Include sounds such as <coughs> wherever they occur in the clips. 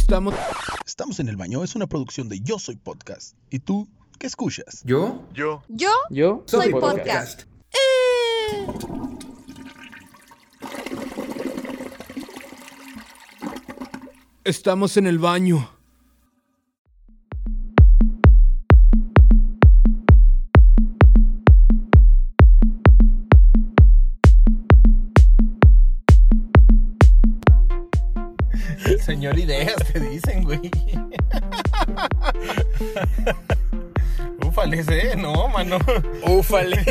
Estamos. Estamos en el baño es una producción de Yo Soy Podcast. ¿Y tú qué escuchas? ¿Yo? Yo. Yo Yo soy podcast. Eh. Estamos en el baño. Señor Ideas, te dicen, güey. <laughs> Ufales, ¿eh? No, mano. Ufale. <laughs>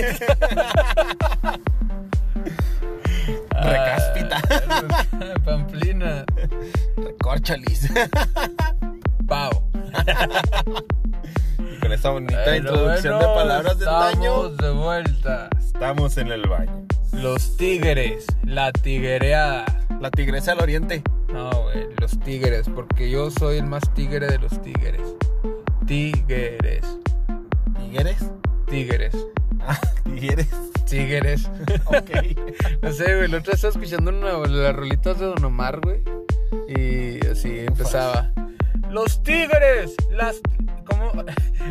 Recáspita. <laughs> Pamplina. Recorcholis. Pau. Y con esta bonita introducción de palabras del año, Estamos de vuelta. estamos en el baño. Los tigres. La tiguereada. La tigresa al oriente. No, güey. Los tigres. Porque yo soy el más tigre de los tigres. Tigres. ¿Tigres? Tigres. Ah, <laughs> tigres. Tigres. <laughs> Ok. <laughs> No sé, güey, el otro estaba escuchando una, las rolitas de Don Omar, güey. Y así empezaba. Los tigres, las. ¿Cómo?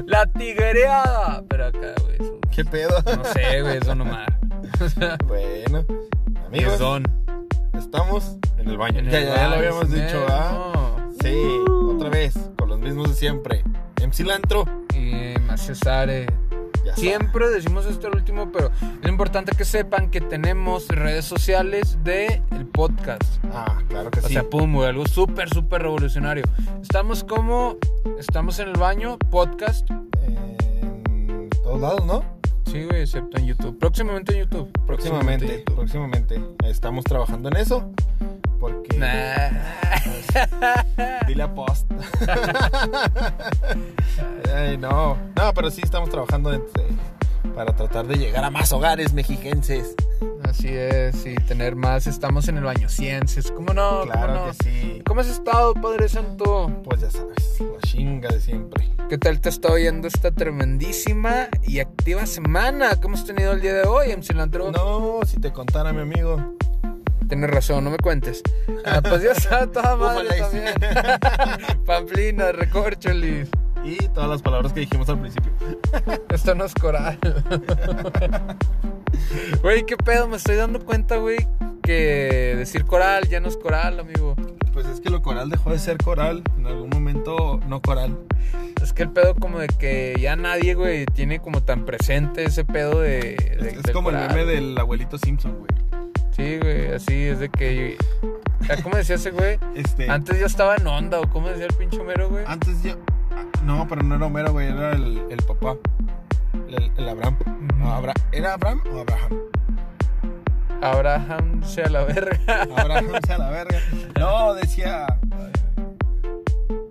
La tiguereada. Pero acá, güey. ¿Qué pedo? No sé, güey, es Don Omar. Bueno, amigos, Don. Estamos en el baño. En ya, el ya, ya lo habíamos dicho, ¿ah? Sí, otra vez, con los mismos de siempre. En cilantro. Y más Cesare. Siempre decimos esto al último, pero es importante que sepan que tenemos redes sociales de el podcast. Ah, claro que O sí. sea, pum, algo súper, súper revolucionario. Estamos como, estamos en el baño, podcast. en todos lados, ¿no? Sí, güey, excepto en YouTube. Próximamente en YouTube. Próximamente, YouTube. próximamente. Estamos trabajando en eso. Porque. Nah. <laughs> Dile a post. <laughs> Ay, no. No, pero sí estamos trabajando este, para tratar de llegar a más hogares mexiquenses. Así es, y tener más. Estamos en el baño ciencias. ¿Cómo no? ¿Cómo claro no? que sí. ¿Cómo has estado, Padre Santo? Pues ya sabes, la chinga de siempre. ¿Qué tal te está oyendo esta tremendísima y activa semana que hemos tenido el día de hoy en Cilantro? No, si te contara, mi amigo. Tienes razón, no me cuentes. Ah, <laughs> pues ya está toda madre también. <laughs> Pamplina, recorcholis. Y todas las palabras que dijimos al principio. <laughs> Esto no es coral. Güey, qué pedo, me estoy dando cuenta, güey, que decir coral ya no es coral, amigo. Pues es que lo coral dejó de ser coral. En algún momento, no coral. Es que el pedo como de que ya nadie, güey, tiene como tan presente ese pedo de... de- Es, es del como coral, el meme güey. del abuelito Simpson, güey. Sí, güey, así es de que... ya, ¿Cómo decía ese güey? Este. Antes yo estaba en onda, o cómo decía el pinche mero, güey. Antes yo. ah, No, pero no era Homero, güey. Era el, el papá. El, el Abraham. No, Abra- ¿Era Abraham o Abraham? Abraham sea la verga. Abraham sea la verga. No, decía.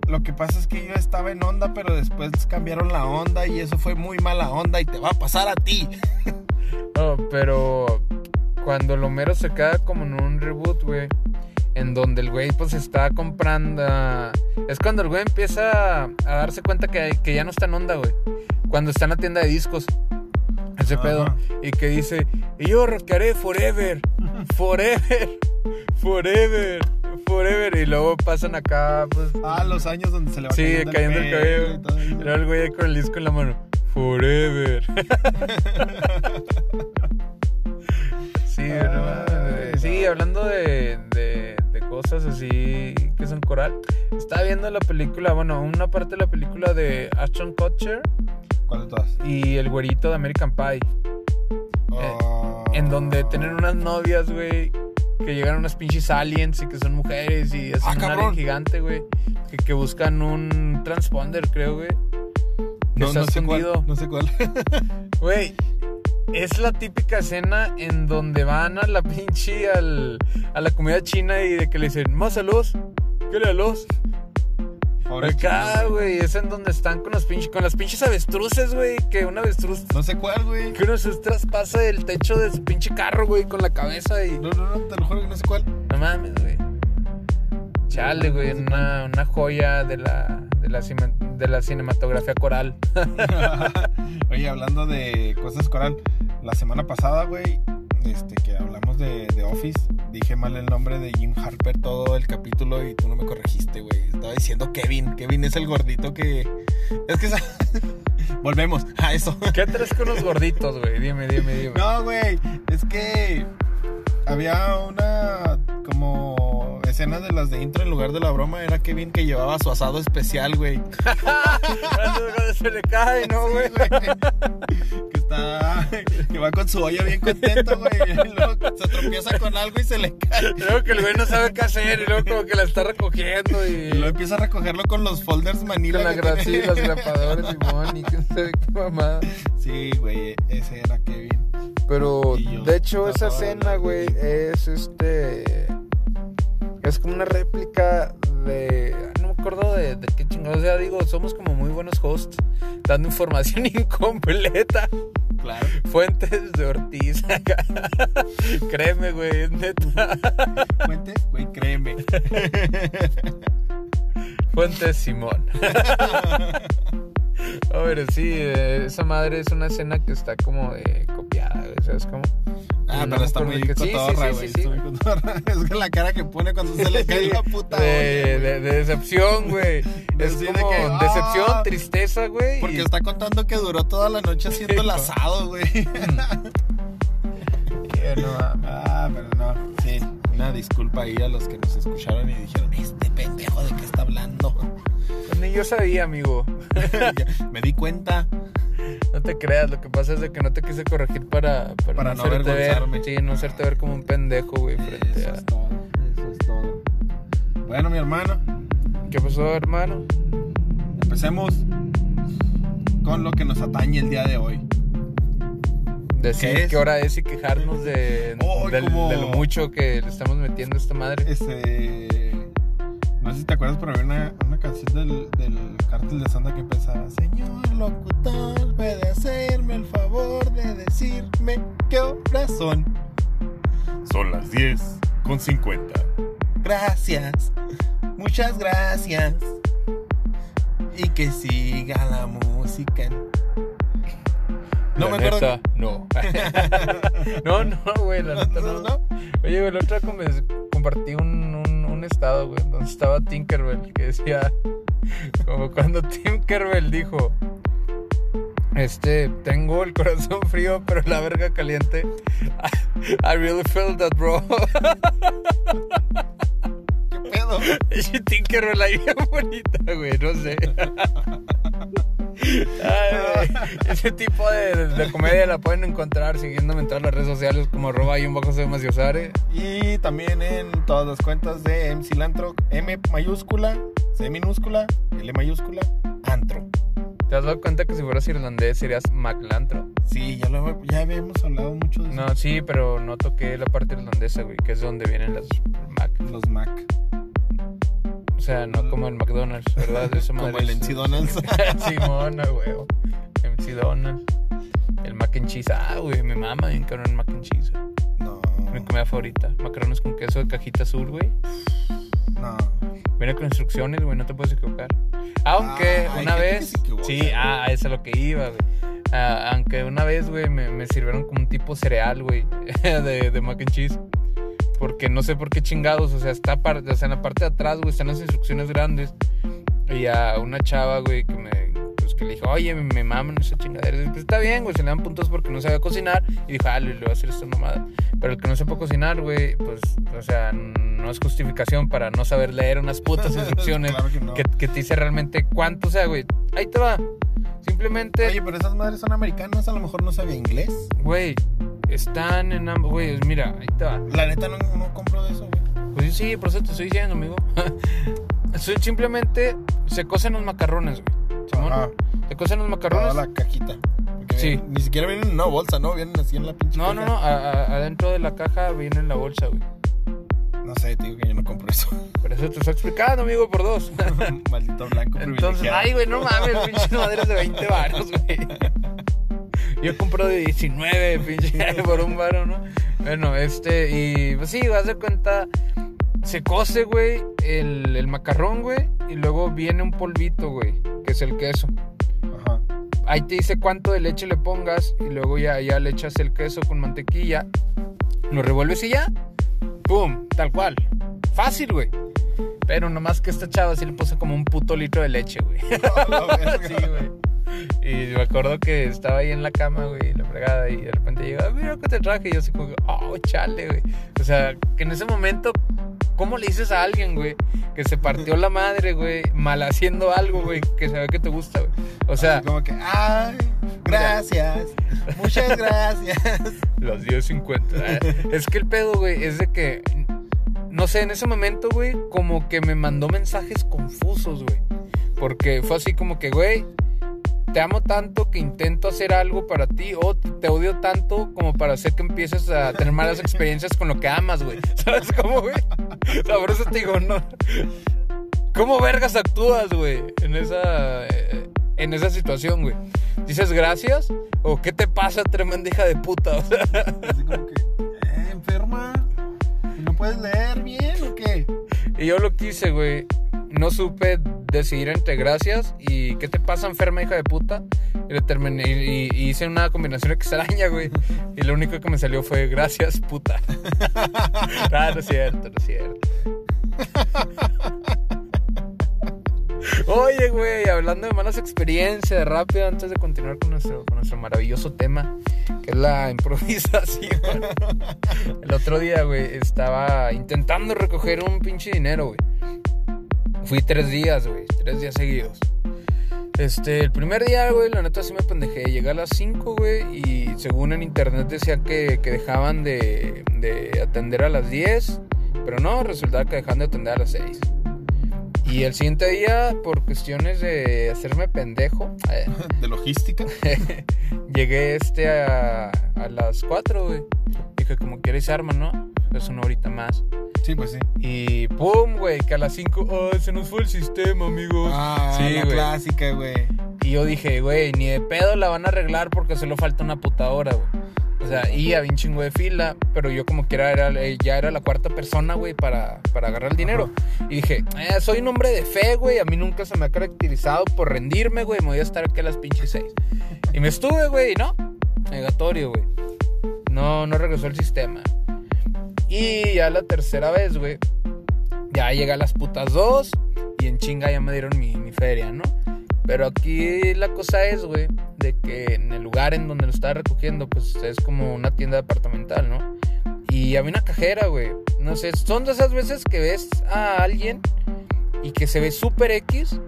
Lo que pasa es que yo estaba en onda, pero después cambiaron la onda y eso fue muy mala onda y te va a pasar a ti. No, pero cuando el Homero se queda como en un reboot, güey, en donde el güey pues está comprando... Es cuando el güey empieza a darse cuenta que, que ya no está en onda, güey. Cuando está en la tienda de discos. Ese Ajá. pedo. Y que dice, y yo rockearé forever, <laughs> forever, forever, forever. Y luego pasan acá, pues... Ah, los años donde se le va Sí, cayendo, cayendo el cabello. y todo Y luego el güey con el disco en la mano. Forever. <laughs> sí, no mames, sí, hablando de, de, de cosas así que son coral. Estaba viendo la película, bueno, una parte de la película de Ashton Kutcher ¿Cuál de todas? y el güerito de American Pie. Ah. En donde tienen unas novias, güey, que llegan unas pinches aliens y que son mujeres y hacen Ah, un cabrón. alien gigante, güey. Que, que buscan un transponder, creo, güey. Que No, está no sé escondido. cuál. No sé cuál. <laughs> Güey, es la típica escena en donde van a la pinche al, a la comida china y de que le dicen, más a los, ¿qué le a los? Ahora Acá, güey, es en donde están con, los pinches, con las pinches avestruces, güey, que un avestruz, No sé cuál, güey. que un avestruz traspasa el techo de su pinche carro, güey, con la cabeza y... No, no, no, te lo juro que no sé cuál. No mames, güey. Chale, güey, una, una joya de la, de, la, cine- de la cinematografía coral. <laughs> Oye, hablando de cosas coral, la semana pasada, güey, este, que hablamos de, de Office, dije mal el nombre de Jim Harper todo el capítulo y tú no me corregiste, güey. Estaba diciendo Kevin. Kevin es el gordito que. Es que. <laughs> Volvemos a eso. ¿Qué traes con los gorditos, güey? Dime, dime, dime. No, güey. Es que. Había una. Como. Escena de las de intro en lugar de la broma. Era Kevin que llevaba su asado especial, güey. <laughs> Se le cae, ¿no, güey? Que está. Que va con su olla bien contento, güey. Y luego se tropieza con algo y se le cae. Luego que el güey no sabe qué hacer y luego como que la está recogiendo y... Y luego empieza a recogerlo con los folders manila. Con la gra- sí, los grapadores, <laughs> Simón, y quién sabe qué mamada. Sí, güey, ese era Kevin. Pero, de hecho, esa güey, güey. es este... Es como una réplica de... No me acuerdo de, de qué chingados. O sea, digo, somos como muy buenos hosts, dando información <laughs> incompleta. Claro. Fuentes de Ortiz. <laughs> Créeme, güey, es neta. Fuentes, güey, créeme. <laughs> Fuentes Simón. <laughs> A ver, sí, eh, esa madre es una escena que está como eh, copiada, güey, ¿sabes cómo? Ah, No pero está muy de sí, cotorra, güey. sí, sí, está muy cotorra. <laughs> Es que la cara que pone cuando se le cae <laughs> la puta olla, de, güey. de, de decepción, güey. Es Así de como que, decepción, ah, tristeza, güey. Porque y- está contando que duró toda la noche haciendo el asado, güey. No. Ah, pero no. Sí, una disculpa ahí a los que nos escucharon y dijeron, este pendejo de qué está hablando. Ni yo sabía, amigo. <laughs> Me di cuenta. No te creas, lo que pasa es de que no te quise corregir para, para, Para no hacerte ver. Sí, no hacerte ver como un pendejo, güey, frente Eso a... es todo. Eso es todo. Bueno, mi hermano, ¿Qué pasó, hermano? empecemos con lo que nos atañe el día de hoy. Decir ¿Qué es? qué hora es y quejarnos de, Oh, del- como- de lo mucho que le estamos metiendo a esta madre. Este. No sé si te acuerdas, pero había una, una canción del, del cártel de Santa que empezaba: Señor locutor, puede hacerme el favor de decirme qué horas son. Son las 10 con 50. Gracias, muchas gracias. Y que siga la música. No La me acuerdo. neta, no. <laughs> no, no, güey, la neta no. ¿No? Oye, güey, la otra com- compartí un, un, un estado, güey, donde estaba Tinkerbell, que decía, <laughs> como cuando Tinkerbell dijo, este, tengo el corazón frío, pero la verga caliente. <laughs> I really feel that, bro. ¿Qué pedo? Tinkerbell ahí bien bonita, güey, no sé. Ay, ese tipo de, de comedia la pueden encontrar siguiéndome en todas las redes sociales como arroba y un bajo de Maciosare. Y también en todas las cuentas de MC Lantro, M mayúscula, C minúscula, L mayúscula, Antro. ¿Te has dado cuenta que si fueras irlandés serías Maclantro? Sí, ya, lo, ya habíamos hablado mucho de eso. No, sí, pero no toqué la parte irlandesa, güey, que es donde vienen las Mac. Los Mac. O sea, no como el McDonald's, ¿verdad? Esa <laughs> Como madre <laughs> el es- MC Donald's. Simona, güey. MC Donald. El mac and cheese. Ah, güey, me mama bien cabrón el mac and cheese. güey. No, Mi comida favorita. Macarrones con queso de cajita azul, güey. no. Viene con instrucciones, güey, no te puedes equivocar. Aunque Ah, una vez. equivoca, sí, güey. ah, eso es lo que iba, güey. Ah, aunque una vez, güey, me, me sirvieron como un tipo cereal, güey, <laughs> de, de mac and cheese. Porque no sé por qué chingados, o sea, está o sea, en la parte de atrás, güey, están las instrucciones grandes. Y a una chava, güey, que me. Pues que le dijo, oye, me, me maman esa chingadera. Y, Pues está bien, güey, se le dan puntos porque no sabía cocinar. Y dijo, ah, le, le voy a hacer esta mamada. Pero el que no sepa cocinar, güey, pues, o sea, no es justificación para no saber leer unas putas <laughs> instrucciones Claro que no. que, que te dice realmente cuánto, o sea, güey. Ahí te va. Simplemente, Oye, pero esas madres son americanas, a lo mejor no sabía inglés. güey, están en ambos, güey, mira, ahí te va. La neta no, no compro de eso, güey. Pues sí, por eso te estoy diciendo, amigo. <laughs> Simplemente se cocen los macarrones, güey. Simón. Se cocen los Toda macarrones. la cajita. Sí. Ni siquiera vienen en una bolsa, ¿no? Vienen así en la pinche No, no, caja. no, a- a- adentro de la caja viene en la bolsa, güey. No sé, te digo que yo no compro eso. <laughs> Por eso te estoy explicando, amigo, por dos. <laughs> Maldito blanco Entonces, ay, güey, no mames, pinches maderas de 20 varos, güey. Yo compro de 19, <laughs> pinche, <laughs> por un varo, ¿no? Bueno, este, y pues sí, vas de cuenta, se cose, güey, el, el macarrón, güey, y luego viene un polvito, güey, que es el queso. Ajá. Ahí te dice cuánto de leche le pongas, y luego ya, ya le echas el queso con mantequilla, Lo revuelves y ya. Pum, tal cual. Fácil, güey. Pero nomás que esta chava sí le puso como un puto litro de leche, güey. <laughs> A la verga. sí, güey. Y me acuerdo que estaba ahí en la cama, güey, la fregada, y de repente llega, "Ah, mira que te traje. Y yo así como, oh, chale, güey. O sea, que en ese momento, ¿cómo le dices a alguien, güey, que se partió la madre, güey, mal haciendo algo, güey, que se ve que te gusta, güey? O sea, como que, ay, gracias, muchas gracias. <laughs> Los 10.50. Ah, es que el pedo, güey, es de que. No sé, en ese momento, güey, como que me mandó mensajes confusos, güey. Porque fue así como que, güey, te amo tanto que intento hacer algo para ti. O te odio tanto como para hacer que empieces a tener malas experiencias con lo que amas, güey. <laughs> ¿Sabes cómo, güey? O sea, por eso te digo, no. ¿Cómo vergas actúas, güey? En esa. eh, En esa situación, güey. ¿Dices gracias? ¿O qué te pasa, tremenda hija de puta? <laughs> O sea. Así como que, eh, enferma, ¿y no puedes leer bien o qué? Y yo lo quise, güey. No supe decidir entre gracias y ¿qué te pasa, enferma hija de puta? Y, le terminé, y, hice una combinación <laughs> extraña, güey. Y lo único que me salió fue gracias, puta. <laughs> ah, no es cierto, no es cierto. Oye, güey, hablando de malas experiencias, rápido, antes de continuar con nuestro, con nuestro maravilloso tema, que es la improvisación. <laughs> El otro día, güey, estaba intentando recoger un pinche dinero, güey. Fui tres días, güey, tres días seguidos. Este, el primer día, güey, la neta sí me pendejé. Llegué a las 5, güey, y según en internet decía que, que dejaban de, de atender a las 10, pero no, resultaba que dejaban de atender a las 6. Y el siguiente día, por cuestiones de hacerme pendejo, eh, <laughs> De logística. <laughs> llegué este a, a las 4, güey. Dije, como quieres arma, ¿no? Es una horita más. Sí, pues sí. Y pum, güey, que a las 5, oh, se nos fue el sistema, amigos. Ah, sí, la güey. clásica, güey. Y yo dije, güey, ni de pedo la van a arreglar porque solo falta una puta hora, güey. O sea, y había un chingo de fila, pero yo como que era, era- eh, ya era la cuarta persona, güey, para, para agarrar el dinero. Y dije, eh, soy un hombre de fe, güey, a mí nunca se me ha caracterizado por rendirme, güey, me voy a estar aquí a las pinches seis. Y me estuve, güey, no, negatorio, güey. No, no regresó el sistema. Y ya la tercera vez, güey, ya llegué a las putas dos y en chinga ya me dieron mi, mi feria, ¿no? Pero aquí la cosa es, güey, de que en el lugar en donde lo estaba recogiendo, pues es como una tienda departamental, ¿no? Y había una cajera, güey. No sé, son de esas veces que ves a alguien y que se ve súper X,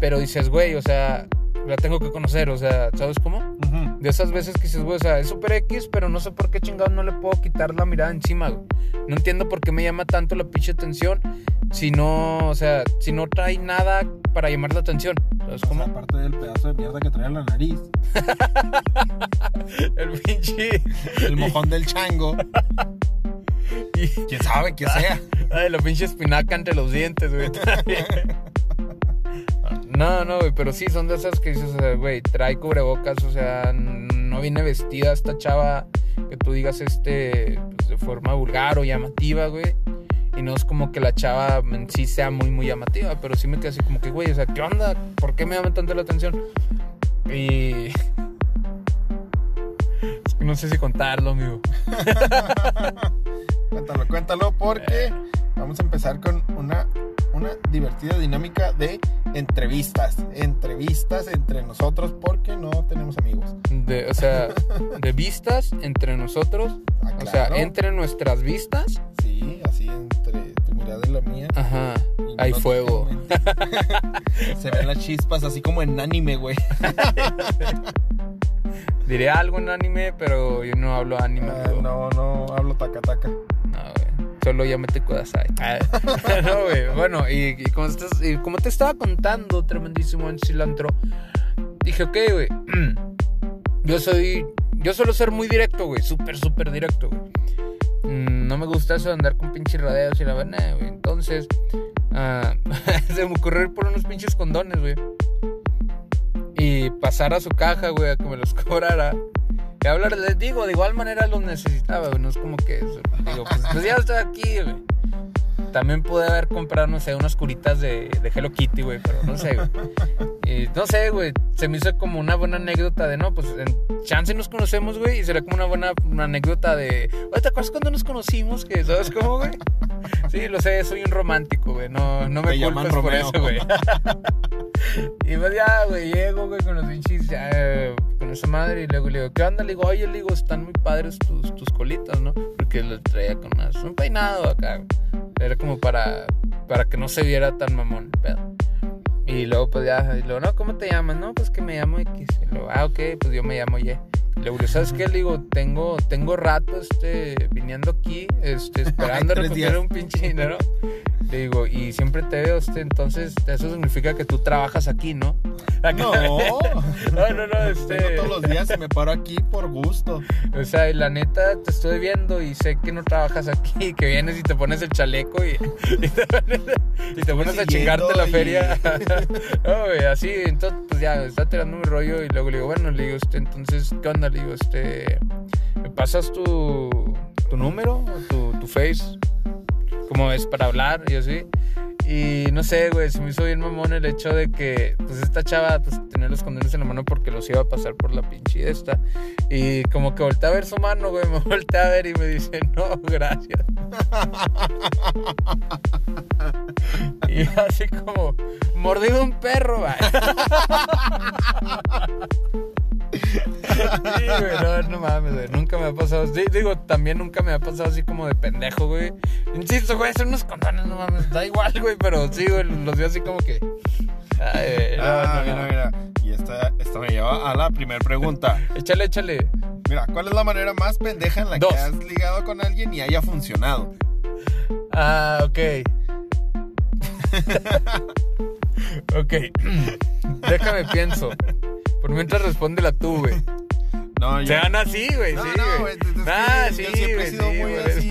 pero dices, güey, o sea, la tengo que conocer, o sea, ¿sabes cómo? De esas veces que dices, güey, o sea, es super X, pero no sé por qué chingados no le puedo quitar la mirada encima, güey. No entiendo por qué me llama tanto la pinche atención si no, o sea, si no trae nada para llamar la atención. ¿Sabes O sea, cómo? aparte del pedazo de mierda que trae en la nariz, <laughs> El pinche. el mojón del chango, <laughs> quién sabe qué sea. <laughs> ay, la pinche espinaca entre los dientes, güey. No, no, güey, pero sí, son de esas que dices, güey, trae cubrebocas, o sea, no viene vestida esta chava que tú digas, este, pues, de forma vulgar o llamativa, güey. Y no es como que la chava en sí sea muy, muy llamativa, pero sí me quedé así como que, güey, o sea, ¿qué onda? ¿Por qué me llama tanto la atención? Y... <laughs> Es que no sé si contarlo, amigo. <laughs> Cuéntalo, cuéntalo, porque vamos a empezar con una, una divertida dinámica de entrevistas. Entrevistas entre nosotros, porque no tenemos amigos. De, o sea, <laughs> de vistas entre nosotros. Ah, O sea, entre nuestras vistas. Sí, así entre tu mirada y la mía. Ajá. Hay no fuego. <laughs> Se ven las chispas así como en anime, güey. <laughs> Diré algo en anime, pero yo no hablo anime. Ah, no, no hablo taca taca. No, güey. Solo llámate Kudasai. Ah, <laughs> no, güey. Bueno, y, y como, estás- y como te estaba contando, tremendísimo en cilantro, dije, ok, güey. <clears throat> Yo soy. Yo suelo ser muy directo, güey. Súper, súper directo, güey. Mm, No me gusta eso de andar con pinches rodeos y la verdad, güey. Entonces, ah, <laughs> se me ocurrió ir por unos pinches condones, güey. Y pasar a su caja, güey, a que me los <laughs> cobrara. Y hablar, les digo, de igual manera los necesitaba, güey. No es como que, digo, pues, pues ya estoy aquí, güey. También pude haber comprado, no sé, unas curitas de, de Hello Kitty, güey, pero no sé, güey. Y no sé, güey, se me hizo como una buena anécdota de, no, pues en chance nos conocemos, güey, y será como una buena una anécdota de, oye, ¿te acuerdas cuando nos conocimos? Que, ¿sabes cómo, güey? Sí, lo sé, soy un romántico, güey, no, no me culpes por Romeo. eso, güey. <laughs> y pues ya, güey, llego, güey, con los pinches, ya, eh, con esa madre, y luego le digo, ¿qué onda? Le digo, oye, le digo, están muy padres tus, tus colitas, ¿no? Porque lo traía con unas, un peinado acá. Era como para, para que no se viera tan mamón el pedo. Y luego, pues ya, y luego, no, ¿cómo te llamas? No, pues que me llamo X. Y luego, ah, ok, pues yo me llamo Y. Y luego, ¿sabes qué? Le digo, tengo, tengo rato, este, viniendo aquí, este, <laughs> esperando recoger un pinche dinero. <laughs> Le digo, y siempre te veo, este, entonces, eso significa que tú trabajas aquí, ¿no? <laughs> No, No, no, no, este. vengo todos los días y me paro aquí por gusto. O sea, y la neta, te estoy viendo y sé que no trabajas aquí, que vienes y te pones el chaleco y, <laughs> y te pones, y te pones a chingarte la y- feria. <laughs> no, güey, así, entonces, pues ya, está tirando mi rollo y luego le digo, bueno, le digo, este, entonces, ¿qué onda? Le digo, este, ¿me pasas tu, tu número, o tu, tu face? ¿Cómo es para hablar? Y así. Y no sé, güey, se me hizo bien mamón el hecho de que, pues, esta chava, pues, tenía los condones en la mano porque los iba a pasar por la pinche esta. Y como que volteé a ver su mano, güey, me <laughs> volteé a ver y me dice, no, gracias. y así como, mordido un perro, güey. <laughs> Sí, güey, no, no mames, güey. Nunca me ha pasado. sí, digo, también nunca me ha pasado así como de pendejo, güey. Insisto, güey, son unos condones, no mames. Da igual, güey, pero sí, güey, los veo así como que. Ay, güey, no, Ah, no, mira, mira. Y esta, esta me lleva a la primera pregunta. <laughs> Échale, échale. Mira, ¿cuál es la manera más pendeja en la Dos. que has ligado con alguien y haya funcionado? Ah, ok. <laughs> ok. <clears throat> Déjame pienso. Por mientras respóndela tú, güey. No, Se van así, güey, No, sí, no, güey. Ah, sí, yo siempre he sido sí, muy güey. así.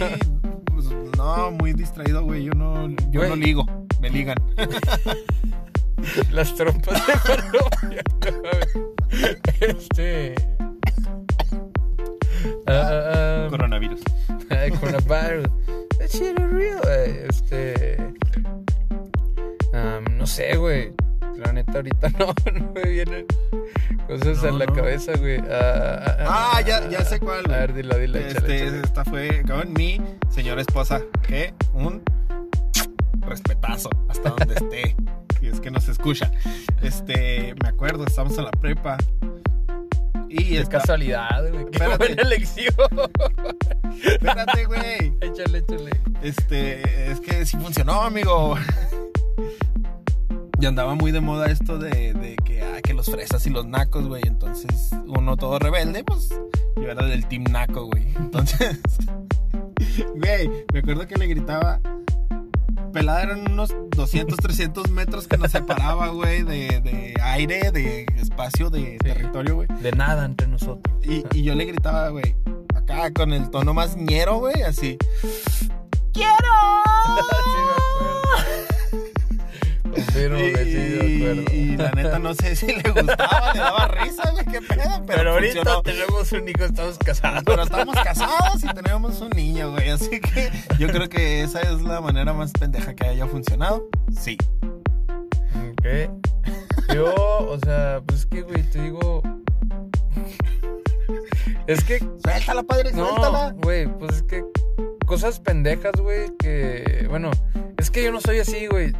pues, no, muy distraído, güey. Yo no, yo Güey. no ligo. Me ligan. <laughs> Las trompas de <laughs> Colombia. este. Ah, ah, ah. Coronavirus. Ay, coronavirus. That shit is real, güey. Este. no sé, güey. La neta, ahorita <laughs> no, no me vienen cosas No, a la no. cabeza, güey. Ah, Ah, ya, ya sé cuál. A ver, dila, dila, Este, échale. esta fue con mi señora esposa. Que un respetazo hasta donde <laughs> esté. Si es que nos escucha. Este, me acuerdo, estamos en la prepa. Y esta, casualidad, güey. Qué Espérate. buena elección. espérate, güey. <laughs> échale, échale. Este, es que sí funcionó, amigo. Y andaba muy de moda esto de, de que, ah, que los fresas y los nacos, güey. Entonces, uno todo rebelde, pues yo era del team naco, güey. <laughs> Entonces, güey, me acuerdo que le gritaba. Pelada eran unos 200, 300 metros que nos separaba, güey, de, de aire, de espacio, de territorio, güey. De nada entre nosotros. Y, y yo le gritaba, güey, acá con el tono más ñero, güey, así. <laughs> Confirmo, güey, sí, de acuerdo. y, y la neta no sé si le gustaba, le daba risa, güey, qué pedo, pero, Pero, ahorita funcionó. tenemos un hijo, estamos casados. Pero estamos casados y tenemos un niño, güey, así que yo creo que esa es la manera más pendeja que haya funcionado. Sí. Ok. Yo, o sea, pues es que, güey, te digo. Es que, Suéltala, padre, suéltala. no, güey, pues es que cosas pendejas, güey, que, bueno, es que yo no soy así, güey.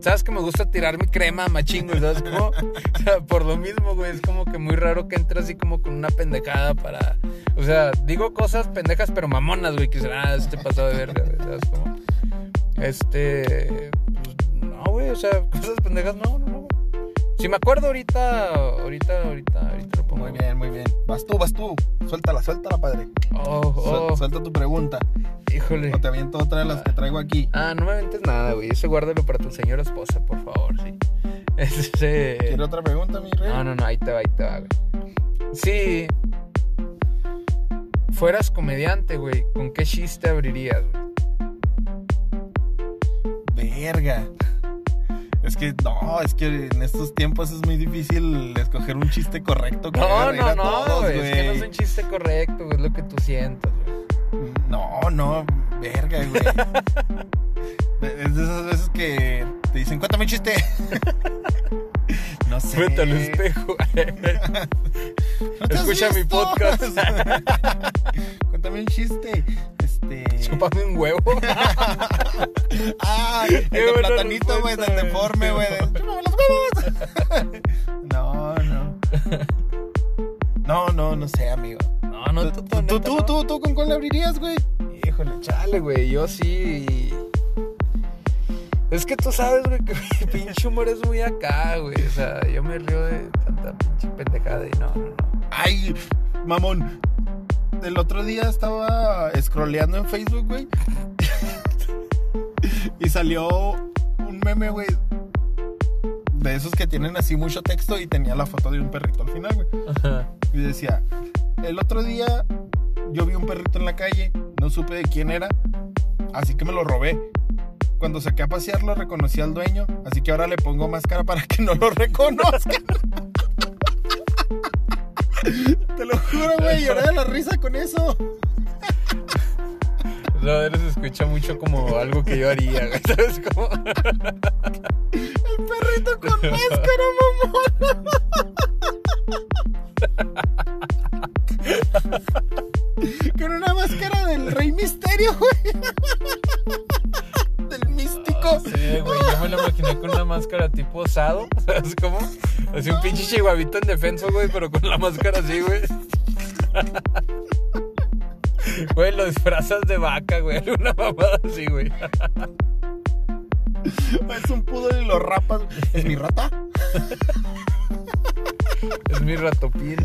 Sabes que me gusta tirar mi crema machín, güey, ¿sabes cómo? O sea, por lo mismo, güey, es como que muy raro que entre así como con una pendejada para... O sea, digo cosas pendejas pero mamonas, güey, que será ah, este pasado de verga, güey, ¿sabes cómo? Este... pues, no, güey, o sea, cosas pendejas, no, no, no. Si me acuerdo ahorita, ahorita, ahorita, ahorita lo pongo. Muy bien, muy bien. Vas tú, vas tú. Suéltala, suéltala, padre. Oh, Suel- oh, Suelta tu pregunta. híjole. O te aviento otra de las que traigo aquí. Ah, no me aventes nada, güey. Ese guárdalo para tu señora esposa, por favor, sí. <laughs> Este... ¿Quieres otra pregunta, mi rey? No, no, no, ahí te va, ahí te va, güey. Si fueras comediante, güey, ¿con qué chiste abrirías, güey? Verga. Es que no, es que en estos tiempos es muy difícil escoger un chiste correcto que No, no, no, güey. Es que no es un chiste correcto, güey. Es lo que tú sientas, güey. No, no, verga, güey. es de esas veces que te dicen, cuéntame un chiste. no sé. Frente al espejo. <laughs> ¿No Escucha mi podcast. <laughs> Cuéntame un chiste. Chúpame un huevo. <laughs> Ah, <laughs> el de platanito, güey, del deforme, güey. "Chúpame los huevos". <laughs> No, no. No, no, no sé, amigo. No, no, Tú, tú, tú, tú, tú, tú, ¿con cuál le abrirías, güey? Híjole, chale, güey. Yo sí. Es que tú sabes, güey, que mi pinche humor es muy acá, güey. O sea, yo me río de tanta pinche pendejada y no, no, no. Ay, mamón. El otro día estaba scrolleando en Facebook, güey. <laughs> y salió un meme, güey. De esos que tienen así mucho texto y tenía la foto de un perrito al final, güey. Y decía, el otro día yo vi un perrito en la calle, no supe de quién era, así que me lo robé. Cuando saqué a pasearlo reconocí al dueño, así que ahora le pongo máscara para que no lo <laughs> reconozcan. <laughs> Te lo juro, güey, lloré de la risa con eso. No, se escucha mucho como algo que yo haría, güey. ¿Sabes cómo? El perrito con máscara, mamón. Con una máscara del Rey Misterio, güey. Místico. Sí, güey, yo me lo imaginé con una máscara tipo osado. <laughs> ¿Sabes cómo? Así un pinche chihuahuito en defensa, güey, pero con la máscara así, güey. <laughs> Güey, lo disfrazas de vaca, güey. <laughs> Una mamada así, güey. Es un pudo y lo rapas. ¿Es mi rata? Es mi ratopín.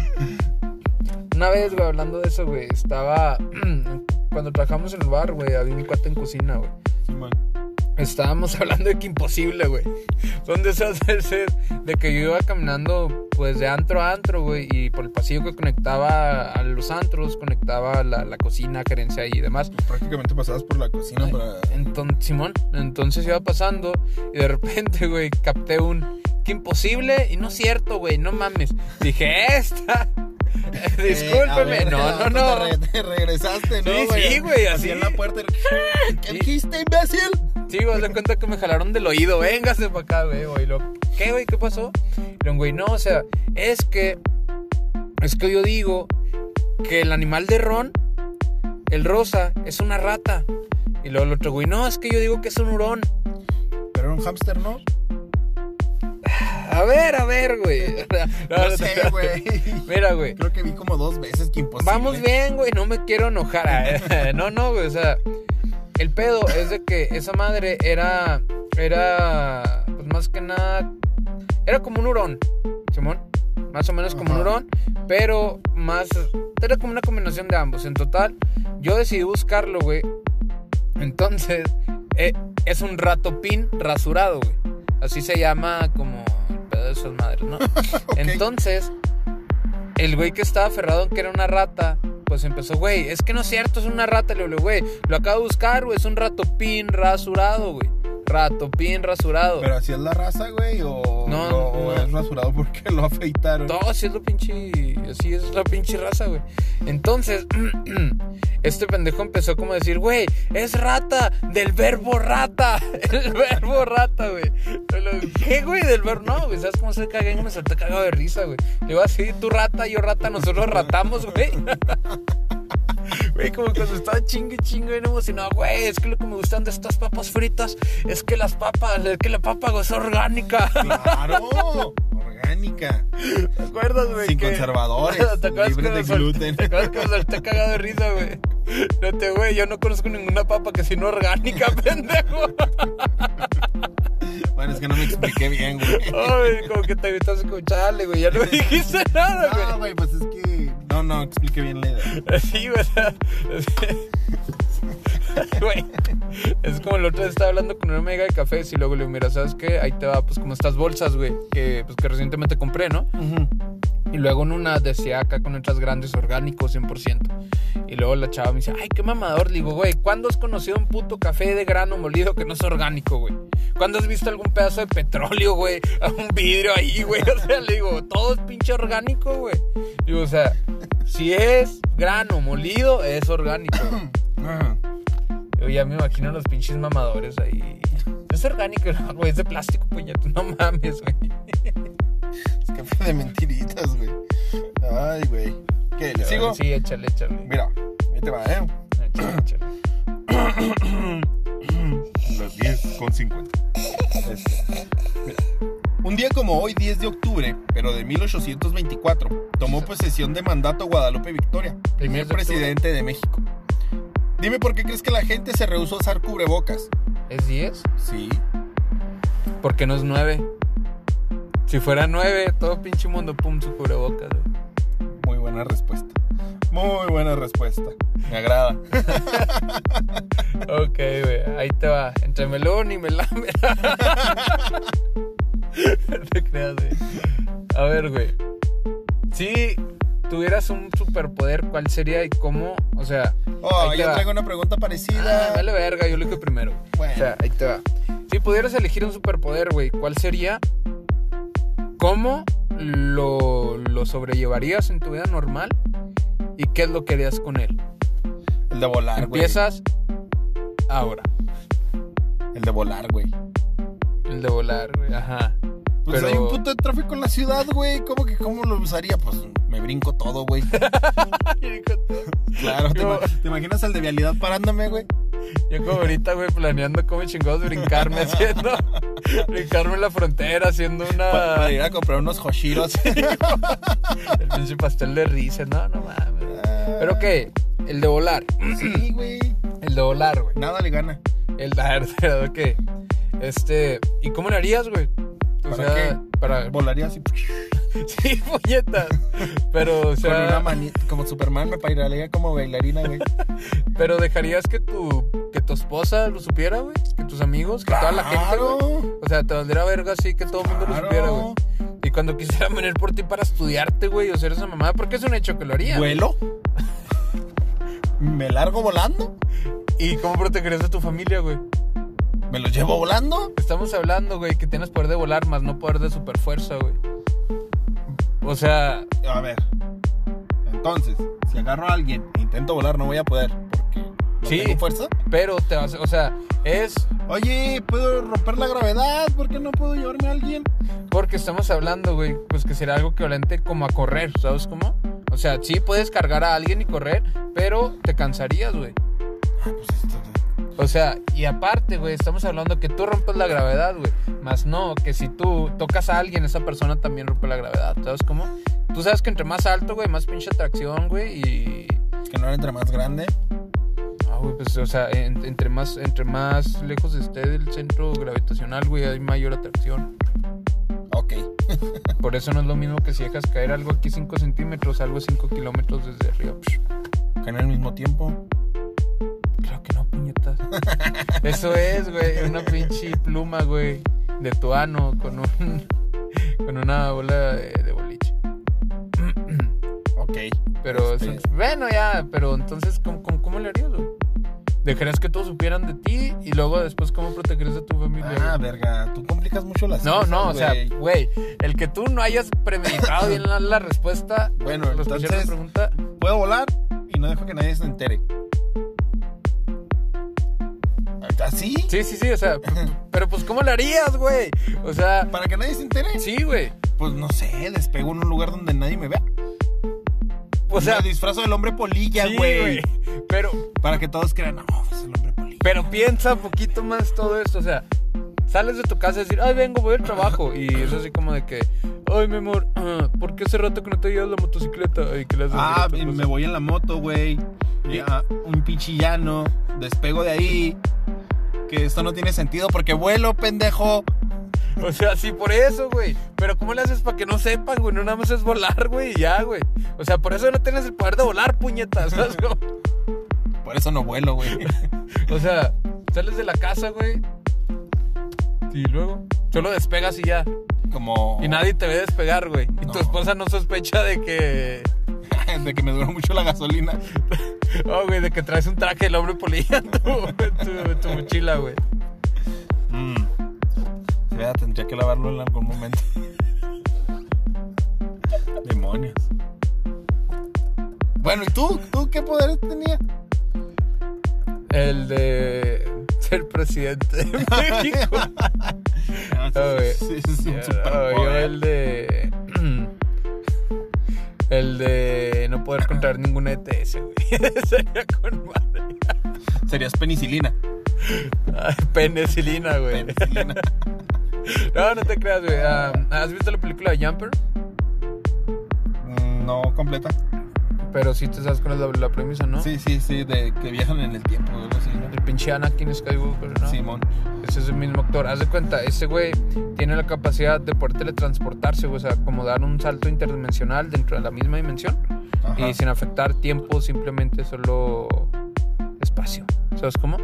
Una vez, güey, hablando de eso, güey, estaba. <clears throat> Cuando trabajamos en el bar, güey, había mi cuate en cocina, güey. Estábamos <laughs> hablando de que imposible, güey. Son de esas veces de que yo iba caminando, pues, de antro a antro, güey, y por el pasillo que conectaba a los antros, conectaba la, la cocina, gerencia y demás. Prácticamente pasabas por la cocina para. Entonces, Simón, entonces iba pasando y de repente, güey, capté un que imposible y no es cierto, güey, no mames. Dije, esta. <laughs> <laughs> Discúlpeme. Eh, ver, no, no, no. Te, re- te regresaste, ¿no, Sí, güey? sí, güey, así. en la puerta. ¿Qué dijiste, imbécil? Sí, güey, de cuenta que me jalaron del oído. Véngase para acá, güey. güey. ¿Qué, güey? ¿Qué pasó? Y luego, güey, no, o sea, es que. Es que yo digo que el animal de Ron, el rosa, es una rata. Y luego el otro, güey, no, es que yo digo que es un hurón. Pero era un hámster, ¿no? A ver, a ver, güey. <laughs> <laughs> No sé, güey. Mira, güey. Creo que vi como dos veces que imposible. Vamos bien, güey, no me quiero enojar. eh. <laughs> No, no, güey, o sea, el pedo es de que esa madre era, era, pues más que nada, era como un hurón, Simón, más o menos como un hurón, pero más, era como una combinación de ambos. En total, yo decidí buscarlo, güey. Entonces, <laughs> eh, es un ratopín rasurado, güey. Así se llama como el pedo de esas madres, ¿no? <laughs> Entonces, el güey que estaba aferrado en que era una rata, pues empezó, güey, es que no es cierto, es una rata. Le digo, güey, lo acabo de buscar, güey, es un ratopín rasurado, güey. Ratopín rasurado. Pero así es la raza, güey, o, No, o- o no. es rasurado porque lo afeitaron. No, así es la pinche. Así es la pinche raza, güey. Entonces, <clears throat> este pendejo empezó como a decir, güey, es rata, del verbo rata. <laughs> El verbo rata, güey. ¿Qué, güey? Del verbo. No, güey, ¿sabes cómo se caga? Me salté cagado de risa, güey. Le digo así, tú rata, yo rata, nosotros ratamos, güey. <laughs> Güey, como cuando estaba chingue, chingue, bien emocionado, güey, es que lo que me gustan de estas papas fritas es que las papas, es que la papa es orgánica. Claro, orgánica. ¿Te acuerdas, güey? Sin que- conservadores, <laughs> ¿Te acuerdas libre de gluten. ¿Te acuerdas que me solté cagado de risa, güey? Fíjate, güey, yo no conozco ninguna papa que sea no orgánica, <laughs> pendejo. Bueno, es que no me expliqué bien, güey. Ay, como que te evitas escucharle, güey, ya no dijiste nada, No, güey. güey, pues es que. No, no, expliqué bien la idea. <laughs> Sí, es- <laughs> Güey, es como el otro día estaba hablando con una amiga de cafés y luego le digo, mira, ¿sabes qué? Ahí te va, pues, como estas bolsas, güey, que, pues, que recientemente compré, ¿no? Y luego en una decía acá con letras grandes orgánicos 100%. Y luego la chava me dice, ay, qué mamador. Le digo, güey, ¿cuándo has conocido un puto café de grano molido que no es orgánico, güey? ¿Cuándo has visto algún pedazo de petróleo, güey? <laughs> Un vidrio ahí, güey. O sea, le digo, todo es pinche orgánico, güey. Digo, o sea, si es grano molido, es orgánico. <coughs> Yo ya me imagino los pinches mamadores ahí. Es orgánico, no, <laughs> güey, es de plástico, puñeto. No mames, güey. <laughs> de mentiritas, güey. Ay, güey. ¿Qué? ¿Le sigo? Sí, échale, échale. Mira, ahí te va, ¿eh? Échale, échale. <clears throat> Las 10 con 50. Este, mira. Un día como hoy, 10 de octubre, pero de 1824, tomó posesión de mandato Guadalupe Victoria, primer 10 de presidente de México. Dime por qué crees que la gente se rehusó a usar cubrebocas. ¿Es 10? Sí. Porque no es 9. Si fuera 9, todo pinche mundo, pum, su cubrebocas, güey. Muy buena respuesta. Muy buena respuesta. Me agrada. Ok, güey, ahí te va. Entre melón y melame. <laughs> no te creas, güey. A ver, güey. Si tuvieras un superpoder, ¿cuál sería y cómo? O sea, Oh, yo va. traigo una pregunta Ah, parecida. vale verga, yo lo dije primero. Bueno. O sea, ahí te va. Si pudieras elegir un superpoder, güey, ¿cuál sería? ¿Cómo lo, lo sobrellevarías en tu vida normal? ¿Y qué es lo que harías con él? El de volar, güey. Empiezas ahora. El de volar, güey. El de volar, güey. Ajá. Pues Pero- hay un puto de tráfico en la ciudad, güey. ¿Cómo que cómo lo usaría? Pues me brinco todo, güey. <laughs> Claro, ¿te, ima- te imaginas el de vialidad parándome, güey? Yo como ahorita, güey, planeando cómo chingados brincarme <laughs> haciendo... brincarme en la frontera haciendo Pa- una... para ir a comprar unos hoshiros. <laughs> El pinche pastel de risa. No, no mames. ¿Pero qué? El de volar. Sí, güey. El de volar, güey. Nada le gana. El de <laughs> ¿qué? Este... ¿Y cómo lo harías, güey? O ¿Para sea, qué? para... Volaría así. <laughs> Sí, puñetas. Pero, o Con sea... una manita, como Superman, me pararía como bailarina, güey. Pero dejarías que tu, que tu esposa lo supiera, güey. Que tus amigos, que toda la gente, güey. O sea, te valdría verga así que todo el mundo lo supiera, güey. Y cuando quisieran venir por ti para estudiarte, güey, o ser esa mamada, porque es un hecho que lo haría. ¿Vuelo? ¿Me largo volando? ¿Y cómo protegerías a tu familia, güey? ¿Me lo llevo volando? Estamos hablando, güey, que tienes poder de volar, más no poder de super fuerza, güey. O sea, A ver. Entonces, si agarro a alguien e intento volar, no voy a poder. No Sí. tengo fuerza. pero te vas, o sea, es Oye, ¿puedo romper la gravedad? ¿Por qué no puedo llevarme a alguien? porque estamos hablando, güey, pues que sería algo equivalente como a correr, ¿sabes cómo? O sea, sí puedes cargar a alguien y correr, pero te cansarías, güey. O sea, y aparte, güey, estamos hablando que tú rompes la gravedad, güey. Más no, que si tú tocas a alguien, esa persona también rompe la gravedad, ¿sabes cómo? Tú sabes que entre más alto, güey, más pinche atracción, güey, y... Que no era entre más grande. Güey, pues, o sea, en- entre, más, entre más lejos esté del centro gravitacional, güey, hay mayor atracción. Ok. <laughs> Por eso no es lo mismo que si dejas caer algo aquí 5 centímetros, algo 5 kilómetros desde arriba. Psh, Que en el mismo tiempo. Creo que no, puñetas. <laughs> Eso es, güey, una pinche pluma, güey, de tu ano con un... <laughs> Con una bola de, de boliche. <clears throat> Ok. Pero, Este- eso- bueno, ya, pero entonces, ¿cómo, cómo, cómo le harías, güey? ¿Dejarías que todos supieran de ti y luego después cómo protegerías a tu familia? Ah, güey? verga. Tú complicas mucho las no, cosas, no, o sea, güey. el que tú no hayas premeditado bien la, la respuesta, Bueno, lo escuché en la entonces- pregunta, Puedo volar y no dejo que nadie se entere. ¿Así? sí, sí, sí, o sea, pero pues, ¿cómo le harías, güey? O sea, ¿Para que nadie se entere? sí, güey, Pues no sé, despego en un lugar donde nadie me vea. o sea, me disfrazo del hombre polilla, sí, güey. pero, Para que todos crean, no, es el hombre polilla. pero piensa un poquito más todo esto, o sea, sales de tu casa y decir, ay, vengo, voy al trabajo, y es así como de que, ay, mi amor, ah, ¿por qué hace rato que no te llevas la motocicleta? Y que le Ah, y me voy en la moto, güey. Ya, un pichillano. Despego de ahí. Que esto no tiene sentido porque vuelo, pendejo. O sea, sí, por eso, güey. Pero ¿cómo le haces para que no sepan, güey? No nada más es volar, güey, y ya, güey. O sea, por eso no tienes el poder de volar, puñetas. <laughs> Por eso no vuelo, güey. <laughs> O sea, sales de la casa, güey. Y luego, solo despegas y ya. Como. Y nadie te ve despegar, güey. Y tu esposa no sospecha de que. <laughs> de que me duró mucho la gasolina. <laughs> Oh, güey, de que traes un traje del hombre polilla en tu, mochila, güey. Mm. Ya tendría que lavarlo en algún momento. Demonios. Bueno, ¿y tú? ¿Tú qué poderes tenías? El de ser presidente de <laughs> México. Ah, yo el de. <clears throat> El de no poder contraer ninguna ETS, güey. <laughs> Sería con madre. Serías penicilina. Penicilina, güey. Penicilina. <laughs> No, no te creas, güey. Ah, ¿Has visto la película Jumper? Mm, no completa. Pero sí te sabes cuál es la, la premisa, ¿no? Sí, sí, sí, de que viajan en el tiempo, algo así, ¿no? El pinche Anakin Skywalker, ¿no? Simón. Ese es el mismo actor. Haz de cuenta, ese güey tiene la capacidad de poder teletransportarse, güey. O sea, como dar un salto interdimensional dentro de la misma dimensión. Ajá. Y sin afectar tiempo, simplemente solo espacio. ¿Sabes cómo?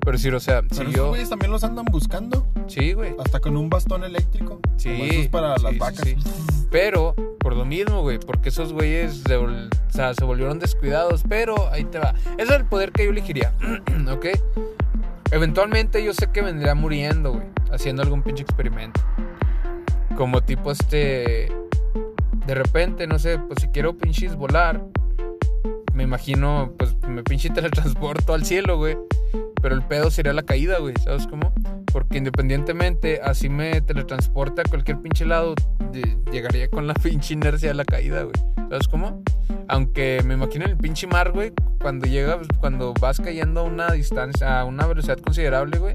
Pero sí, o sea, si Pero esos yo. güeyes también los andan buscando. Sí, güey. Hasta con un bastón eléctrico. Sí. Como esos para sí, las sí, vacas. sí. Pero, por lo mismo, güey, porque esos güeyes o sea, se volvieron descuidados, pero ahí te va. Ese es el poder que yo elegiría, <clears throat> ¿ok? Eventualmente yo sé que vendría muriendo, güey, haciendo algún pinche experimento. Como tipo este... De repente, no sé, pues si quiero pinches volar, me imagino, pues me pinche <laughs> teletransporto al cielo, güey. Pero el pedo sería la caída, güey, ¿sabes cómo? Porque independientemente, así me teletransporte a cualquier pinche lado, llegaría con la <laughs> pinche inercia de la caída, güey. ¿Sabes cómo? Aunque me imagino el pinche mar, güey, cuando llegas, cuando vas cayendo a una distancia, a una velocidad considerable, güey,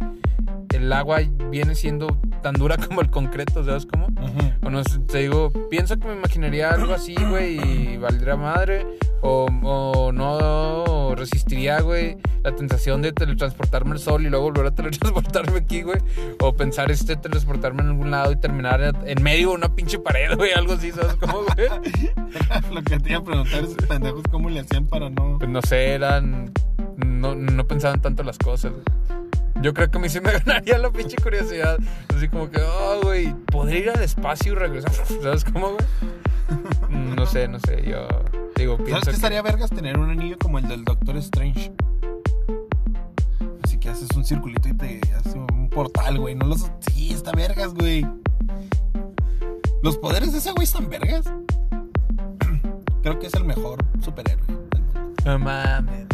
el agua viene siendo tan dura <laughs> como el concreto, ¿sabes cómo? Ujú. O no sé, te digo, pienso que me imaginaría algo así, güey, y valdría madre. O, o no resistiría, güey, la tentación de teletransportarme al sol y luego volver a <laughs> teletransportarme aquí, güey. O pensar este teletransportarme en algún lado y terminar en medio de una pinche pared, güey, algo así, ¿sabes cómo, güey? <laughs> Lo que te iba a preguntar es pendejos cómo le hacían para no. Pues no sé, eran. No, no pensaban tanto las cosas, güey. Yo creo que a mí sí me <laughs> ganaría la pinche curiosidad. Así como que, oh, güey, poder ir al espacio y regresar. <laughs> ¿Sabes cómo, güey? No sé, no sé. Yo digo, pienso. ¿Sabes qué que- estaría vergas tener un anillo como el del Doctor Strange? Así que haces un circulito y te hace un portal, güey. No los. Sí, está vergas, güey. Los poderes de ese güey están vergas. <clears throat> Creo que es el mejor superhéroe del mundo. No mames.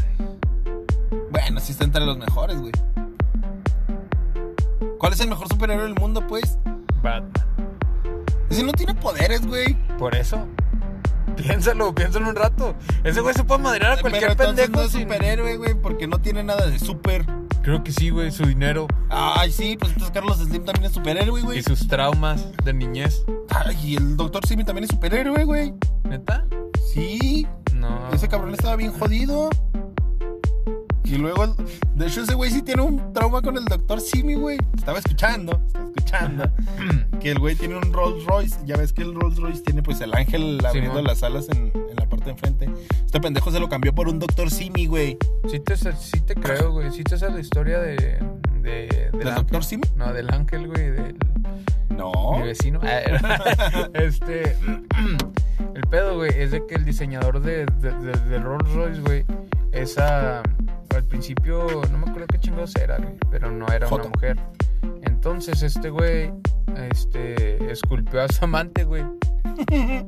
Bueno, sí está entre los mejores, güey. ¿Cuál es el mejor superhéroe del mundo, pues? Batman. Ese no tiene poderes, güey. Por eso. Piénsalo, piénsalo un rato. Ese güey se puede madrear a Pero cualquier entonces pendejo. no es sin- superhéroe, güey, porque no tiene nada de super. Creo que sí, güey. Su dinero Ay, sí, pues entonces Carlos Slim también es superhéroe, güey. y sus traumas de niñez. Ay, y el Doctor Simi también es superhéroe, güey. ¿Neta? Sí, No. ese cabrón estaba bien jodido. Y luego, de hecho, ese güey sí tiene un trauma con el Doctor Simi, güey. Estaba escuchando, estaba escuchando. que el güey tiene un Rolls Royce. Ya ves que el Rolls Royce tiene pues el ángel abriendo las alas en, en la parte de enfrente. Este pendejo se lo cambió por un Doctor Simi, güey. Sí te, sí te creo, güey. Sí te sabes la historia de... de del ¿Del ángel. Doctor Simi? No, del ángel, güey. Del... No. Mi vecino. Ah, <laughs> este. El pedo, güey, es de que el diseñador de- de Rolls Royce, güey, esa. Al principio, no me acuerdo qué chingados era, güey, pero no era una mujer. Entonces, este güey, este, esculpió a su amante, güey. <laughs>